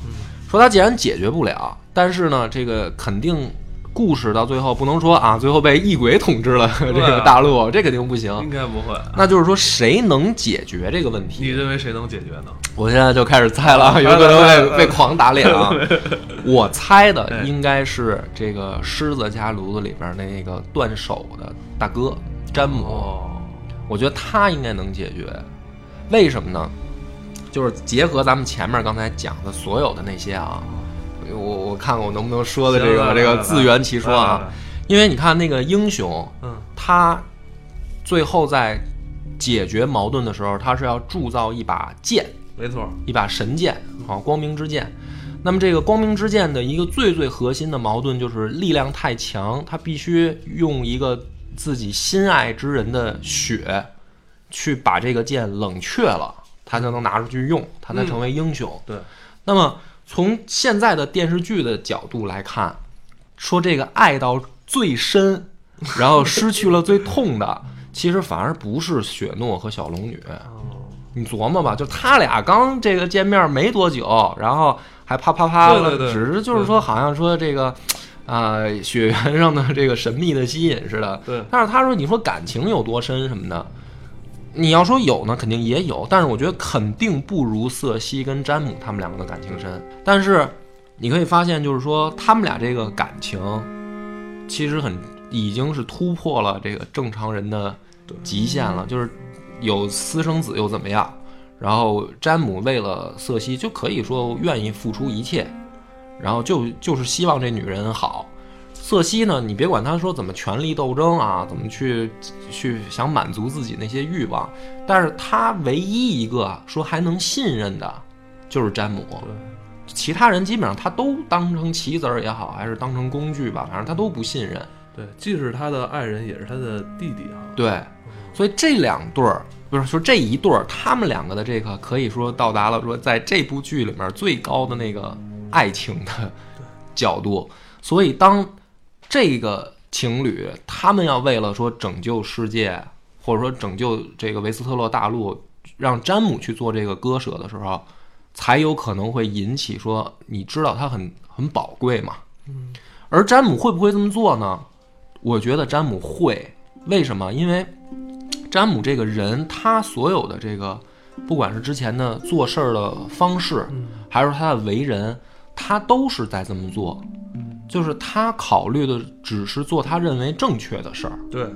说他既然解决不了，但是呢，这个肯定故事到最后不能说啊，最后被异鬼统治了这个大陆，这肯定不行。应该不会。那就是说，谁能解决这个问题？你认为谁能解决呢？我现在就开始猜了，有可能被被狂打脸啊！我猜的应该是这个狮子家炉子里边那个断手的大哥詹姆，我觉得他应该能解决。为什么呢？就是结合咱们前面刚才讲的所有的那些啊，我我看看我能不能说的这个这个自圆其说啊，因为你看那个英雄，嗯，他最后在解决矛盾的时候，他是要铸造一把剑，没错，一把神剑啊，光明之剑。那么这个光明之剑的一个最最核心的矛盾就是力量太强，他必须用一个自己心爱之人的血去把这个剑冷却了。他才能拿出去用，他才成为英雄。对，那么从现在的电视剧的角度来看，说这个爱到最深，然后失去了最痛的，其实反而不是雪诺和小龙女。你琢磨吧，就他俩刚这个见面没多久，然后还啪啪啪的，只是就是说好像说这个啊血缘上的这个神秘的吸引似的。对，但是他说你说感情有多深什么的。你要说有呢，肯定也有，但是我觉得肯定不如瑟西跟詹姆他们两个的感情深。但是你可以发现，就是说他们俩这个感情，其实很已经是突破了这个正常人的极限了。就是有私生子又怎么样？然后詹姆为了瑟西就可以说愿意付出一切，然后就就是希望这女人好。瑟西呢，你别管他说怎么权力斗争啊，怎么去去想满足自己那些欲望，但是他唯一一个说还能信任的，就是詹姆。其他人基本上他都当成棋子儿也好，还是当成工具吧，反正他都不信任。对，既是他的爱人，也是他的弟弟啊。对，所以这两对儿不是说这一对儿，他们两个的这个可以说到达了说在这部剧里面最高的那个爱情的角度。所以当这个情侣他们要为了说拯救世界，或者说拯救这个维斯特洛大陆，让詹姆去做这个割舍的时候，才有可能会引起说你知道他很很宝贵嘛。嗯，而詹姆会不会这么做呢？我觉得詹姆会，为什么？因为詹姆这个人，他所有的这个，不管是之前的做事儿的方式，还是他的为人，他都是在这么做。就是他考虑的只是做他认为正确的事儿。对，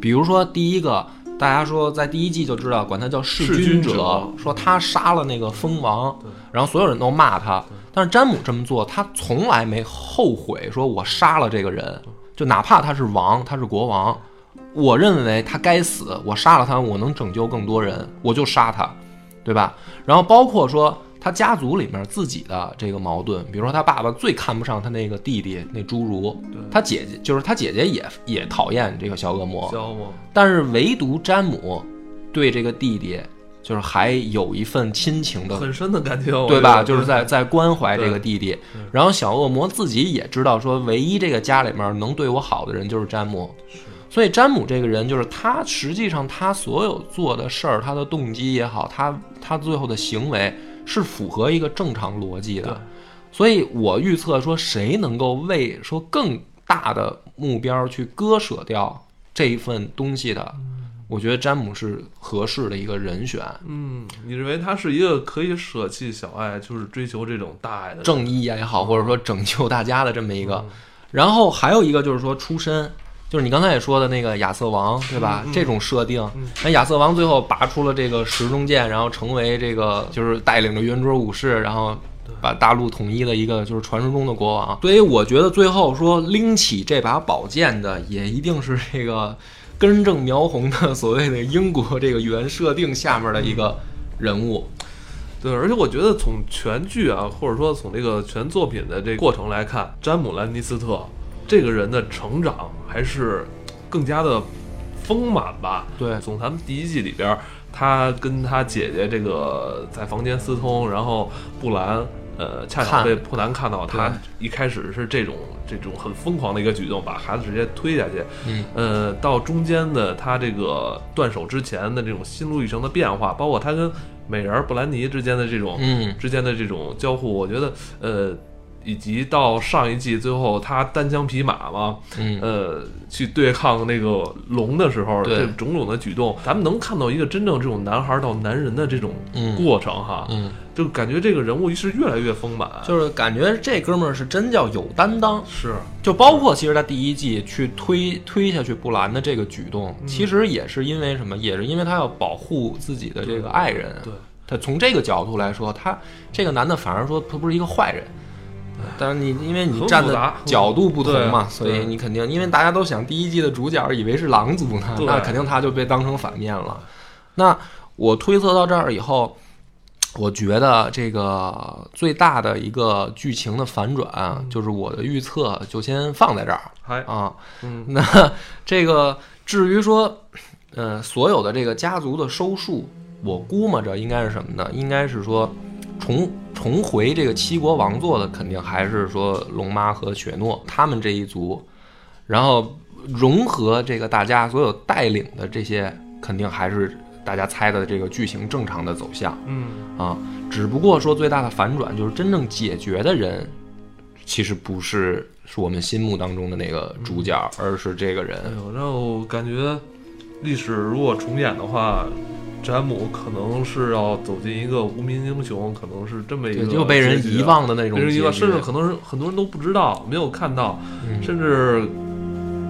比如说第一个，大家说在第一季就知道，管他叫弑君者，说他杀了那个蜂王，然后所有人都骂他。但是詹姆这么做，他从来没后悔，说我杀了这个人。就哪怕他是王，他是国王，我认为他该死，我杀了他，我能拯救更多人，我就杀他，对吧？然后包括说他家族里面自己的这个矛盾，比如说他爸爸最看不上他那个弟弟那侏儒，他姐姐就是他姐姐也也讨厌这个小恶魔，小恶魔，但是唯独詹姆对这个弟弟。就是还有一份亲情的很深的感情，对吧？就是在在关怀这个弟弟。然后小恶魔自己也知道，说唯一这个家里面能对我好的人就是詹姆。所以詹姆这个人，就是他实际上他所有做的事儿，他的动机也好，他他最后的行为是符合一个正常逻辑的。所以我预测说，谁能够为说更大的目标去割舍掉这一份东西的？我觉得詹姆是合适的一个人选。嗯，你认为他是一个可以舍弃小爱，就是追求这种大爱的正义也好，或者说拯救大家的这么一个？然后还有一个就是说出身，就是你刚才也说的那个亚瑟王，对吧？这种设定，那亚瑟王最后拔出了这个时钟剑，然后成为这个就是带领着圆桌武士，然后把大陆统一的一个就是传说中的国王。所以我觉得最后说拎起这把宝剑的，也一定是这个。根正苗红的 所谓的英国这个原设定下面的一个人物，对，而且我觉得从全剧啊，或者说从这个全作品的这个过程来看，詹姆兰尼斯特这个人的成长还是更加的丰满吧。对，从咱们第一季里边，他跟他姐姐这个在房间私通，然后布兰。呃，恰巧被布兰看到，他一开始是这种这种很疯狂的一个举动，把孩子直接推下去。嗯，呃，到中间的他这个断手之前的这种心路历程的变化，包括他跟美人布兰妮之间的这种嗯之间的这种交互，我觉得呃。以及到上一季最后他单枪匹马嘛，呃，去对抗那个龙的时候，这种种的举动，咱们能看到一个真正这种男孩到男人的这种过程哈，就感觉这个人物是越来越丰满，就是感觉这哥们儿是真叫有担当，是，就包括其实他第一季去推推下去布兰的这个举动，其实也是因为什么？也是因为他要保护自己的这个爱人，对，他从这个角度来说，他这个男的反而说他不是一个坏人。但是你因为你站的角度不同嘛，所以你肯定因为大家都想第一季的主角以为是狼族呢，那肯定他就被当成反面了。那我推测到这儿以后，我觉得这个最大的一个剧情的反转，就是我的预测就先放在这儿啊。那这个至于说，呃，所有的这个家族的收束，我估摸着应该是什么呢？应该是说。重重回这个七国王座的，肯定还是说龙妈和雪诺他们这一族，然后融合这个大家所有带领的这些，肯定还是大家猜的这个剧情正常的走向。嗯啊，只不过说最大的反转就是真正解决的人，其实不是是我们心目当中的那个主角，而是这个人。哎呦，让我感觉历史如果重演的话。詹姆可能是要走进一个无名英雄，可能是这么一个就被人遗忘的那种，被人遗忘，甚至可能是很多人都不知道，没有看到，甚至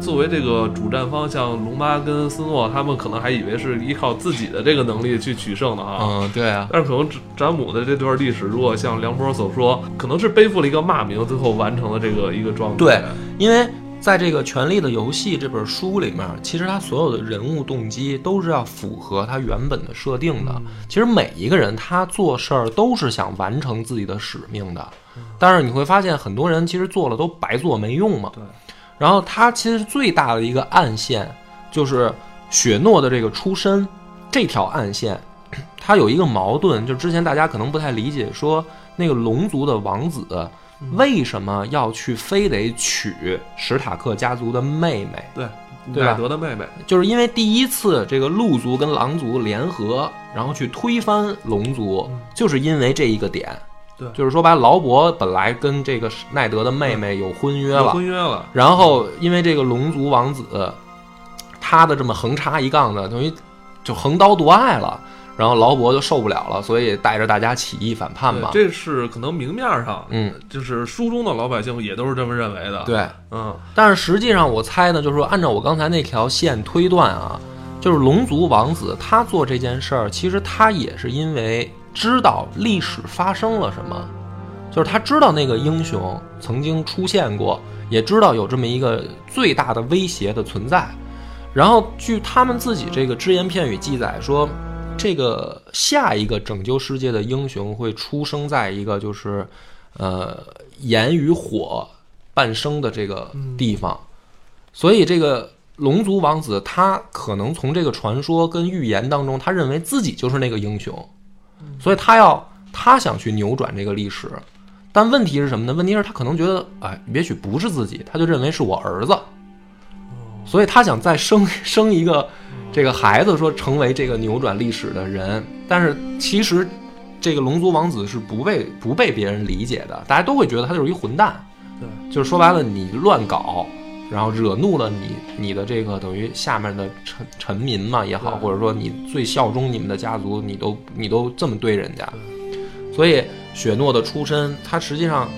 作为这个主战方，像龙妈跟斯诺，他们可能还以为是依靠自己的这个能力去取胜的啊。嗯，对啊。但是可能詹姆的这段历史，如果像梁波所说，可能是背负了一个骂名，最后完成了这个一个状态。对，因为在这个《权力的游戏》这本书里面，其实他所有的人物动机都是要符合他原本的设定的。其实每一个人他做事儿都是想完成自己的使命的，但是你会发现很多人其实做了都白做没用嘛。对。然后他其实最大的一个暗线，就是雪诺的这个出身，这条暗线，他有一个矛盾，就之前大家可能不太理解，说那个龙族的王子为什么要去非得娶史塔克家族的妹妹？对，奈德的妹妹，就是因为第一次这个鹿族跟狼族联合，然后去推翻龙族，就是因为这一个点。对，就是说白，劳勃本来跟这个奈德的妹妹有婚约了，婚约了。然后因为这个龙族王子，他的这么横插一杠子，等于就横刀夺爱了。然后劳勃就受不了了，所以带着大家起义反叛嘛。这是可能明面上，嗯，就是书中的老百姓也都是这么认为的。对，嗯。但是实际上，我猜呢，就是说，按照我刚才那条线推断啊，就是龙族王子他做这件事儿，其实他也是因为。知道历史发生了什么，就是他知道那个英雄曾经出现过，也知道有这么一个最大的威胁的存在。然后据他们自己这个只言片语记载说，这个下一个拯救世界的英雄会出生在一个就是，呃，盐与火伴生的这个地方。所以这个龙族王子他可能从这个传说跟预言当中，他认为自己就是那个英雄。所以他要他想去扭转这个历史，但问题是什么呢？问题是，他可能觉得，哎，也许不是自己，他就认为是我儿子，所以他想再生 生一个这个孩子，说成为这个扭转历史的人。但是其实，这个龙族王子是不被不被别人理解的，大家都会觉得他就是一混蛋，对，就是说白了，你乱搞。然后惹怒了你，你的这个等于下面的臣臣民嘛也好，或者说你最效忠你们的家族，你都你都这么对人家，所以雪诺的出身，他实际上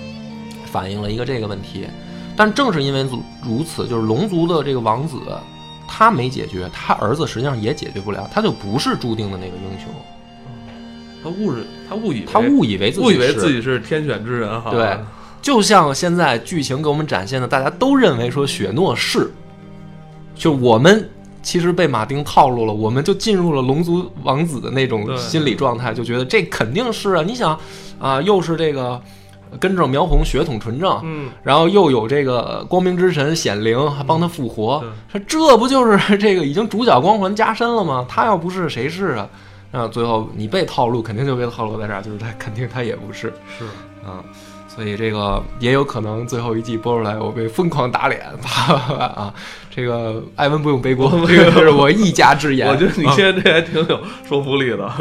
反映了一个这个问题。但正是因为如此，就是龙族的这个王子，他没解决，他儿子实际上也解决不了，他就不是注定的那个英雄。他误认，他误以他误以为自己误以为自己是天选之人哈。对。就像现在剧情给我们展现的，大家都认为说雪诺是，就我们其实被马丁套路了，我们就进入了龙族王子的那种心理状态，就觉得这肯定是啊。你想啊，又是这个根正苗红、血统纯正，嗯，然后又有这个光明之神显灵还帮他复活，说这不就是这个已经主角光环加深了吗？他要不是谁是啊？那最后你被套路，肯定就被套路在这儿，就是他肯定他也不是，是啊。所以这个也有可能最后一季播出来，我被疯狂打脸 啊！这个艾文不用背锅，这个是我一家之言。我觉得你现在这还挺有说服力的。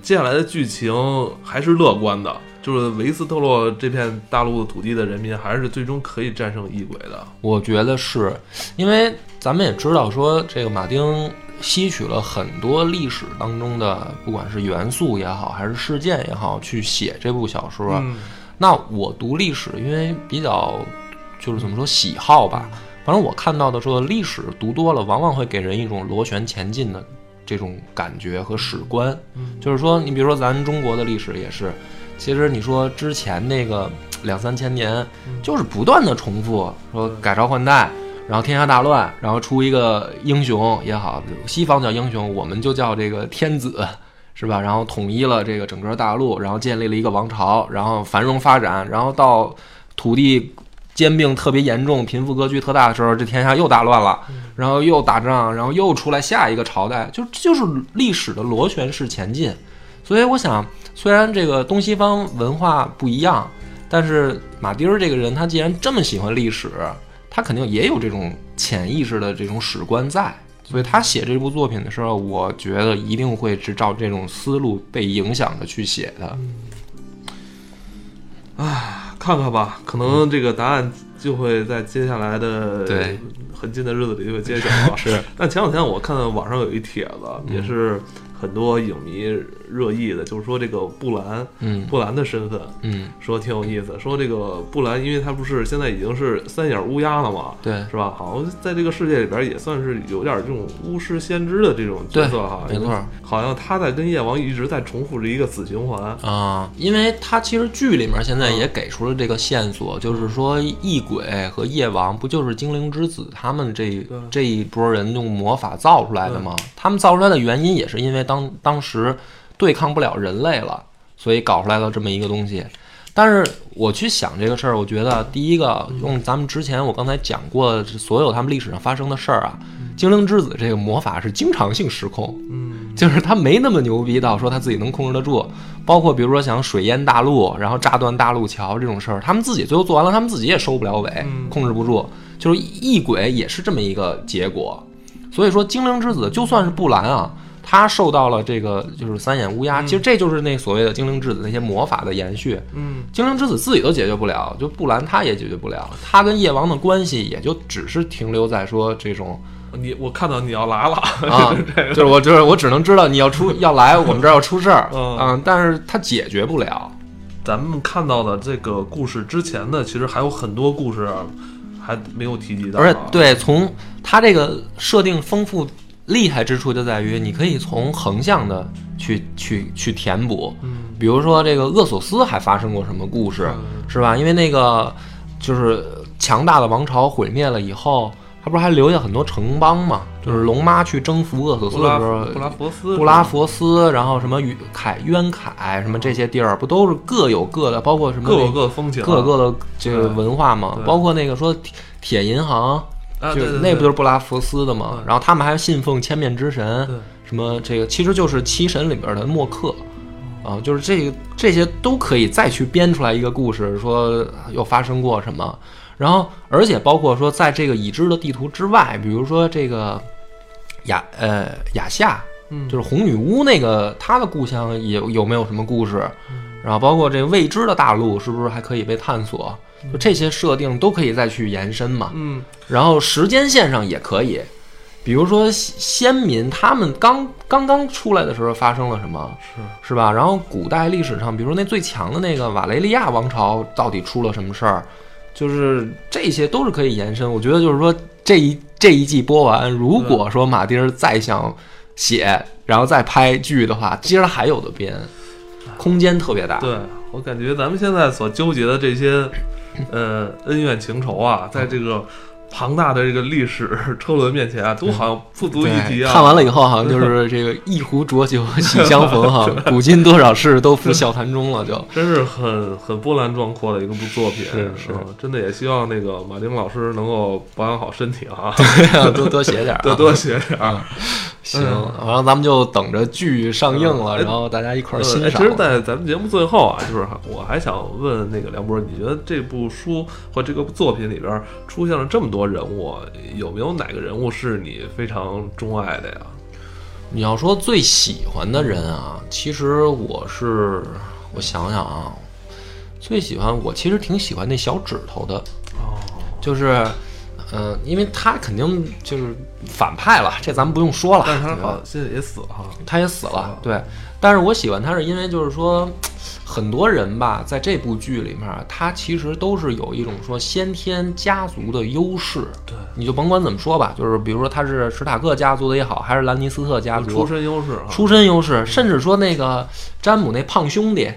接下来的剧情还是乐观的，就是维斯特洛这片大陆土地的人民还是最终可以战胜异鬼的。我觉得是因为咱们也知道说，这个马丁吸取了很多历史当中的，不管是元素也好，还是事件也好，去写这部小说。那我读历史，因为比较就是怎么说喜好吧，反正我看到的说历史读多了，往往会给人一种螺旋前进的这种感觉和史观。就是说，你比如说咱中国的历史也是，其实你说之前那个两三千年，就是不断的重复，说改朝换代，然后天下大乱，然后出一个英雄也好，西方叫英雄，我们就叫这个天子。是吧？然后统一了这个整个大陆，然后建立了一个王朝，然后繁荣发展，然后到土地兼并特别严重、贫富格局特大的时候，这天下又大乱了，然后又打仗，然后又出来下一个朝代，就就是历史的螺旋式前进。所以我想，虽然这个东西方文化不一样，但是马丁儿这个人，他既然这么喜欢历史，他肯定也有这种潜意识的这种史观在。所以他写这部作品的时候，我觉得一定会是照这种思路被影响的去写的。啊，看看吧，可能这个答案就会在接下来的对很近的日子里就会揭晓了。是。但前两天我看到网上有一帖子，也是很多影迷热议的，就是说这个布兰，嗯布兰的身份，嗯，说挺有意思。说这个布兰，因为他不是现在已经是三眼乌鸦了嘛，对，是吧？好像在这个世界里边也算是有点这种巫师先知的这种角色哈，没错。好像他在跟夜王一直在重复着一个死循环啊，因为他其实剧里面现在也给出了这个线索，就是说异鬼和夜王不就是精灵之子他们这这一波人用魔法造出来的吗？他们造出来的原因也是因为当当时对抗不了人类了，所以搞出来了这么一个东西。但是我去想这个事儿，我觉得第一个用咱们之前我刚才讲过的所有他们历史上发生的事儿啊，精灵之子这个魔法是经常性失控，嗯，就是他没那么牛逼到说他自己能控制得住。包括比如说像水淹大陆，然后炸断大陆桥这种事儿，他们自己最后做完了，他们自己也收不了尾，控制不住，就是异鬼也是这么一个结果。所以说精灵之子就算是布兰啊。他受到了这个就是三眼乌鸦，其实这就是那所谓的精灵之子那些魔法的延续。嗯，精灵之子自己都解决不了，就布兰他也解决不了，他跟夜王的关系也就只是停留在说这种，你我看到你要来了啊，就是我就是我只能知道你要出要来，我们这儿要出事儿，嗯，但是他解决不了。咱们看到的这个故事之前的，其实还有很多故事还没有提及到，而且对，从他这个设定丰富。厉害之处就在于，你可以从横向的去去去填补，嗯，比如说这个厄索斯还发生过什么故事，是吧？因为那个就是强大的王朝毁灭了以后，他不是还留下很多城邦嘛？就是龙妈去征服厄索斯的时候，布拉佛斯，布拉佛斯，然后什么凯渊凯什么这些地儿，不都是各有各的，包括什么各有各风情，各有各的这个文化嘛？包括那个说铁银行。就那不就是布拉佛斯的吗？然后他们还信奉千面之神，什么这个其实就是七神里边的默克，啊，就是这个这些都可以再去编出来一个故事，说又发生过什么。然后而且包括说在这个已知的地图之外，比如说这个雅呃雅夏，就是红女巫那个她的故乡有有没有什么故事？然后包括这未知的大陆是不是还可以被探索？就这些设定都可以再去延伸嘛，嗯，然后时间线上也可以，比如说先民他们刚刚刚出来的时候发生了什么，是是吧？然后古代历史上，比如说那最强的那个瓦雷利亚王朝到底出了什么事儿，就是这些都是可以延伸。我觉得就是说这一这一季播完，如果说马丁再想写，然后再拍剧的话，其实还有的编，空间特别大。对我感觉咱们现在所纠结的这些。呃，恩怨情仇啊，在这个庞大的这个历史 车轮面前啊，都好像不足一提啊。看完了以后，好像就是 这个一壶浊酒喜相逢哈，古今多少事都付笑谈中了，就真是很很波澜壮阔的一个部作品。是是，真的也希望那个马丁老师能够保养好身体啊，对，多多写点，多多写点。行，然后咱们就等着剧上映了，然后大家一块儿欣赏。其实，在咱们节目最后啊，就是我还想问那个梁博，你觉得这部书或这个作品里边出现了这么多人物，有没有哪个人物是你非常钟爱的呀？你要说最喜欢的人啊，其实我是，我想想啊，最喜欢我其实挺喜欢那小指头的，哦，就是。嗯，因为他肯定就是反派了，这咱们不用说了。但是他好现在也死了哈，他也死了。对，但是我喜欢他是因为就是说，很多人吧，在这部剧里面，他其实都是有一种说先天家族的优势。对，你就甭管怎么说吧，就是比如说他是史塔克家族的也好，还是兰尼斯特家族，出身优势，出身优势，甚至说那个詹姆那胖兄弟，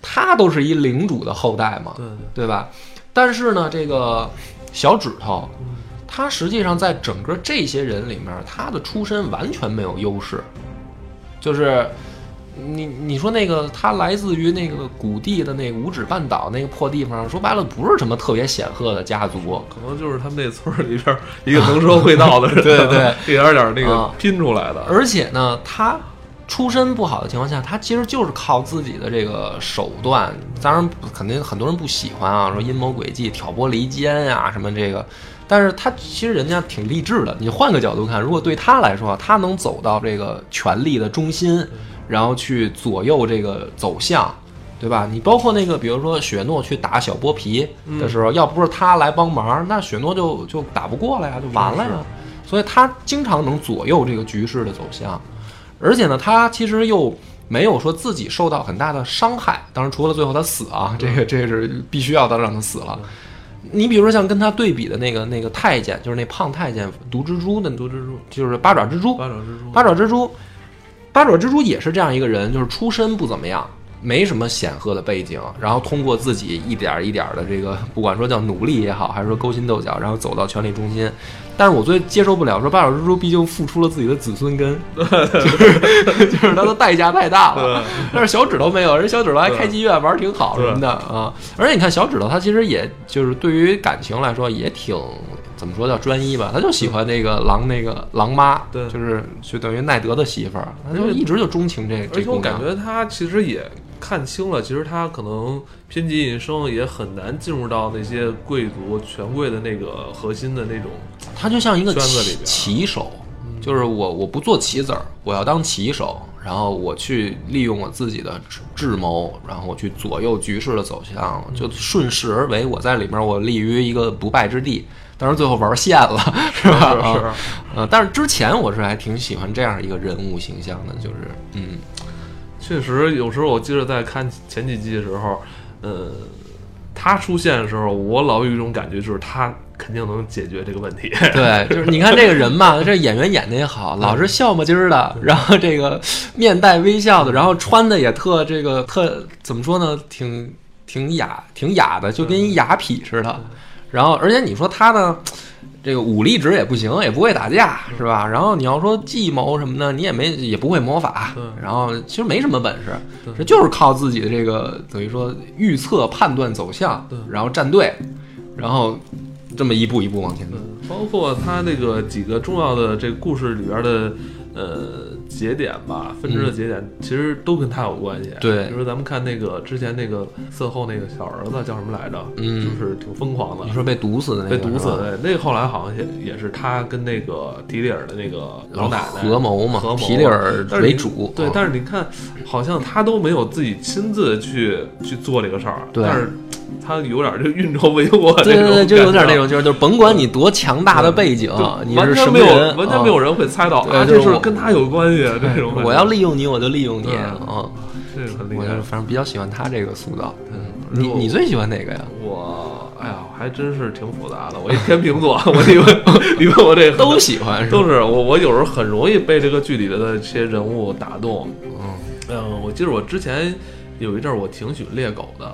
他都是一领主的后代嘛，对对，对吧？但是呢，这个小指头。他实际上在整个这些人里面，他的出身完全没有优势，就是你你说那个他来自于那个谷地的那五指半岛那个破地方，说白了不是什么特别显赫的家族，可能就是他们那村里边一个能说会道的人，对对，一点点那个拼出来的。而且呢，他出身不好的情况下，他其实就是靠自己的这个手段，当然肯定很多人不喜欢啊，说阴谋诡计、挑拨离间呀什么这个。但是他其实人家挺励志的。你换个角度看，如果对他来说，他能走到这个权力的中心，然后去左右这个走向，对吧？你包括那个，比如说雪诺去打小剥皮的时候，要不是他来帮忙，那雪诺就就打不过了呀，就完了呀。所以他经常能左右这个局势的走向。而且呢，他其实又没有说自己受到很大的伤害。当然，除了最后他死啊，这个这个是必须要的，让他死了。你比如说像跟他对比的那个那个太监，就是那胖太监毒蜘蛛的毒蜘蛛，就是八爪蜘蛛，八爪蜘蛛，八爪蜘蛛，八爪蜘蛛也是这样一个人，就是出身不怎么样。没什么显赫的背景，然后通过自己一点一点的这个，不管说叫努力也好，还是说勾心斗角，然后走到权力中心。但是我最接受不了说八爪蜘蛛毕竟付出了自己的子孙根，就 是就是他的代价太大了。但是小指头没有，人小指头还开妓院玩挺好什么的啊。而且你看小指头，他其实也就是对于感情来说也挺怎么说叫专一吧，他就喜欢那个狼那个狼妈，对，就是就等于奈德的媳妇儿，他就一直就钟情这这。而且我感觉他其实也。看清了，其实他可能偏极一生，也很难进入到那些贵族权贵的那个核心的那种。他就像一个棋棋手，就是我我不做棋子儿，我要当棋手，然后我去利用我自己的智谋，然后我去左右局势的走向，就顺势而为。我在里面我立于一个不败之地，但是最后玩线了，是吧？是。呃，但是之前我是还挺喜欢这样一个人物形象的，就是嗯。确实，有时候我记得在看前几季的时候，呃，他出现的时候，我老有一种感觉，就是他肯定能解决这个问题。对，就是你看这个人嘛，这演员演的也好，老是笑么唧儿的，然后这个面带微笑的，然后穿的也特这个特怎么说呢，挺挺雅，挺雅的，就跟一雅痞似的。然后，而且你说他呢？这个武力值也不行，也不会打架，是吧？然后你要说计谋什么的，你也没也不会魔法，然后其实没什么本事，这就是靠自己的这个等于说预测、判断走向，然后站队，然后这么一步一步往前走。包括他那个几个重要的这个故事里边的呃。节点吧，分支的节点其实都跟他有关系。对，比如说咱们看那个之前那个色后那个小儿子叫什么来着？嗯，就是挺疯狂的。你说被毒死的那个？被毒死的那个后来好像也也是他跟那个提里尔的那个老奶奶合谋嘛，合谋提里尔为主。对，但是你看，好像他都没有自己亲自去去做这个事儿。对。但是他有点这运筹帷幄对对对，就有点那种，就是就是甭管你多强大的背景，你是什么人，完全没有人会猜到啊，这是跟他有关系。这种我要利用你，我就利用你啊！这个很厉害。我反正比较喜欢他这个塑造。你你最喜欢哪个呀？我哎呀，还真是挺复杂的。我一天秤座，我你问你问我这都喜欢，都是我我有时候很容易被这个剧里的这些人物打动。嗯嗯，我记得我之前有一阵儿我挺喜欢猎狗的。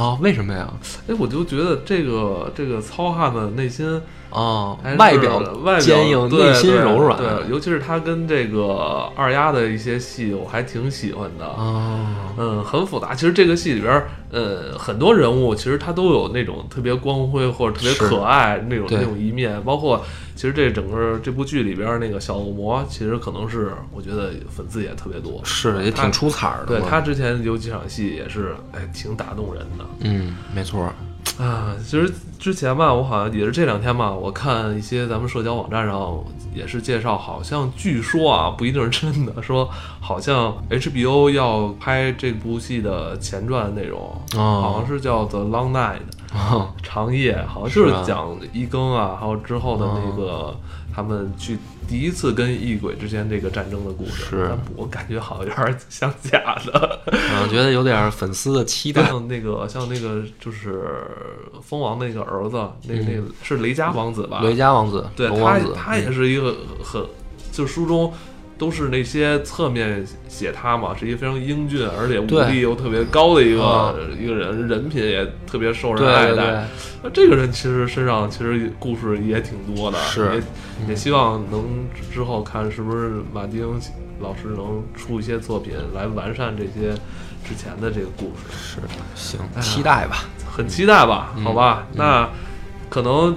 啊，为什么呀？哎，我就觉得这个这个糙汉的内心啊，外表外表坚硬，内心柔软。对，尤其是他跟这个二丫的一些戏，我还挺喜欢的。哦，嗯，很复杂。其实这个戏里边，呃，很多人物其实他都有那种特别光辉或者特别可爱那种那种一面，包括。其实这整个这部剧里边那个小恶魔，其实可能是我觉得粉丝也特别多，是也挺出彩的。对他之前有几场戏也是，哎，挺打动人的。嗯，没错。啊，其实之前吧，我好像也是这两天吧，我看一些咱们社交网站上也是介绍，好像据说啊，不一定是真的，说好像 HBO 要拍这部戏的前传内容，好像是叫 The Long Night，长夜，好像就是讲一更啊，还有之后的那个。他们去第一次跟异鬼之间这个战争的故事，是我感觉好像有点像假的，我觉得有点粉丝的期待。像那个，像那个，就是蜂王那个儿子，那个那个是雷佳王子吧？雷佳王子，对他，他也是一个很，就书中。都是那些侧面写他嘛，是一个非常英俊，而且武力又特别高的一个一个人，人品也特别受人爱戴。那这个人其实身上其实故事也挺多的，是也希望能之后看是不是马丁老师能出一些作品来完善这些之前的这个故事。是，行，期待吧，很期待吧？好吧，那可能。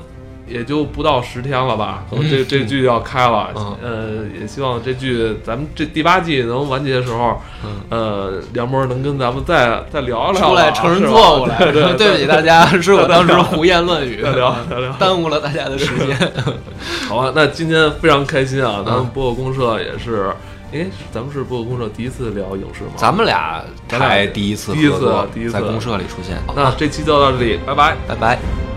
也就不到十天了吧，可能这这剧要开了，呃，也希望这剧咱们这第八季能完结的时候，呃，梁博能跟咱们再再聊聊，出来承认错误来，对不起大家，是我当时胡言乱语，聊聊聊，耽误了大家的时间。好吧，那今天非常开心啊，咱们播客公社也是，哎，咱们是播客公社第一次聊影视吗？咱们俩才第一次，第一次，第一次。在公社里出现。那这期就到这里，拜拜，拜拜。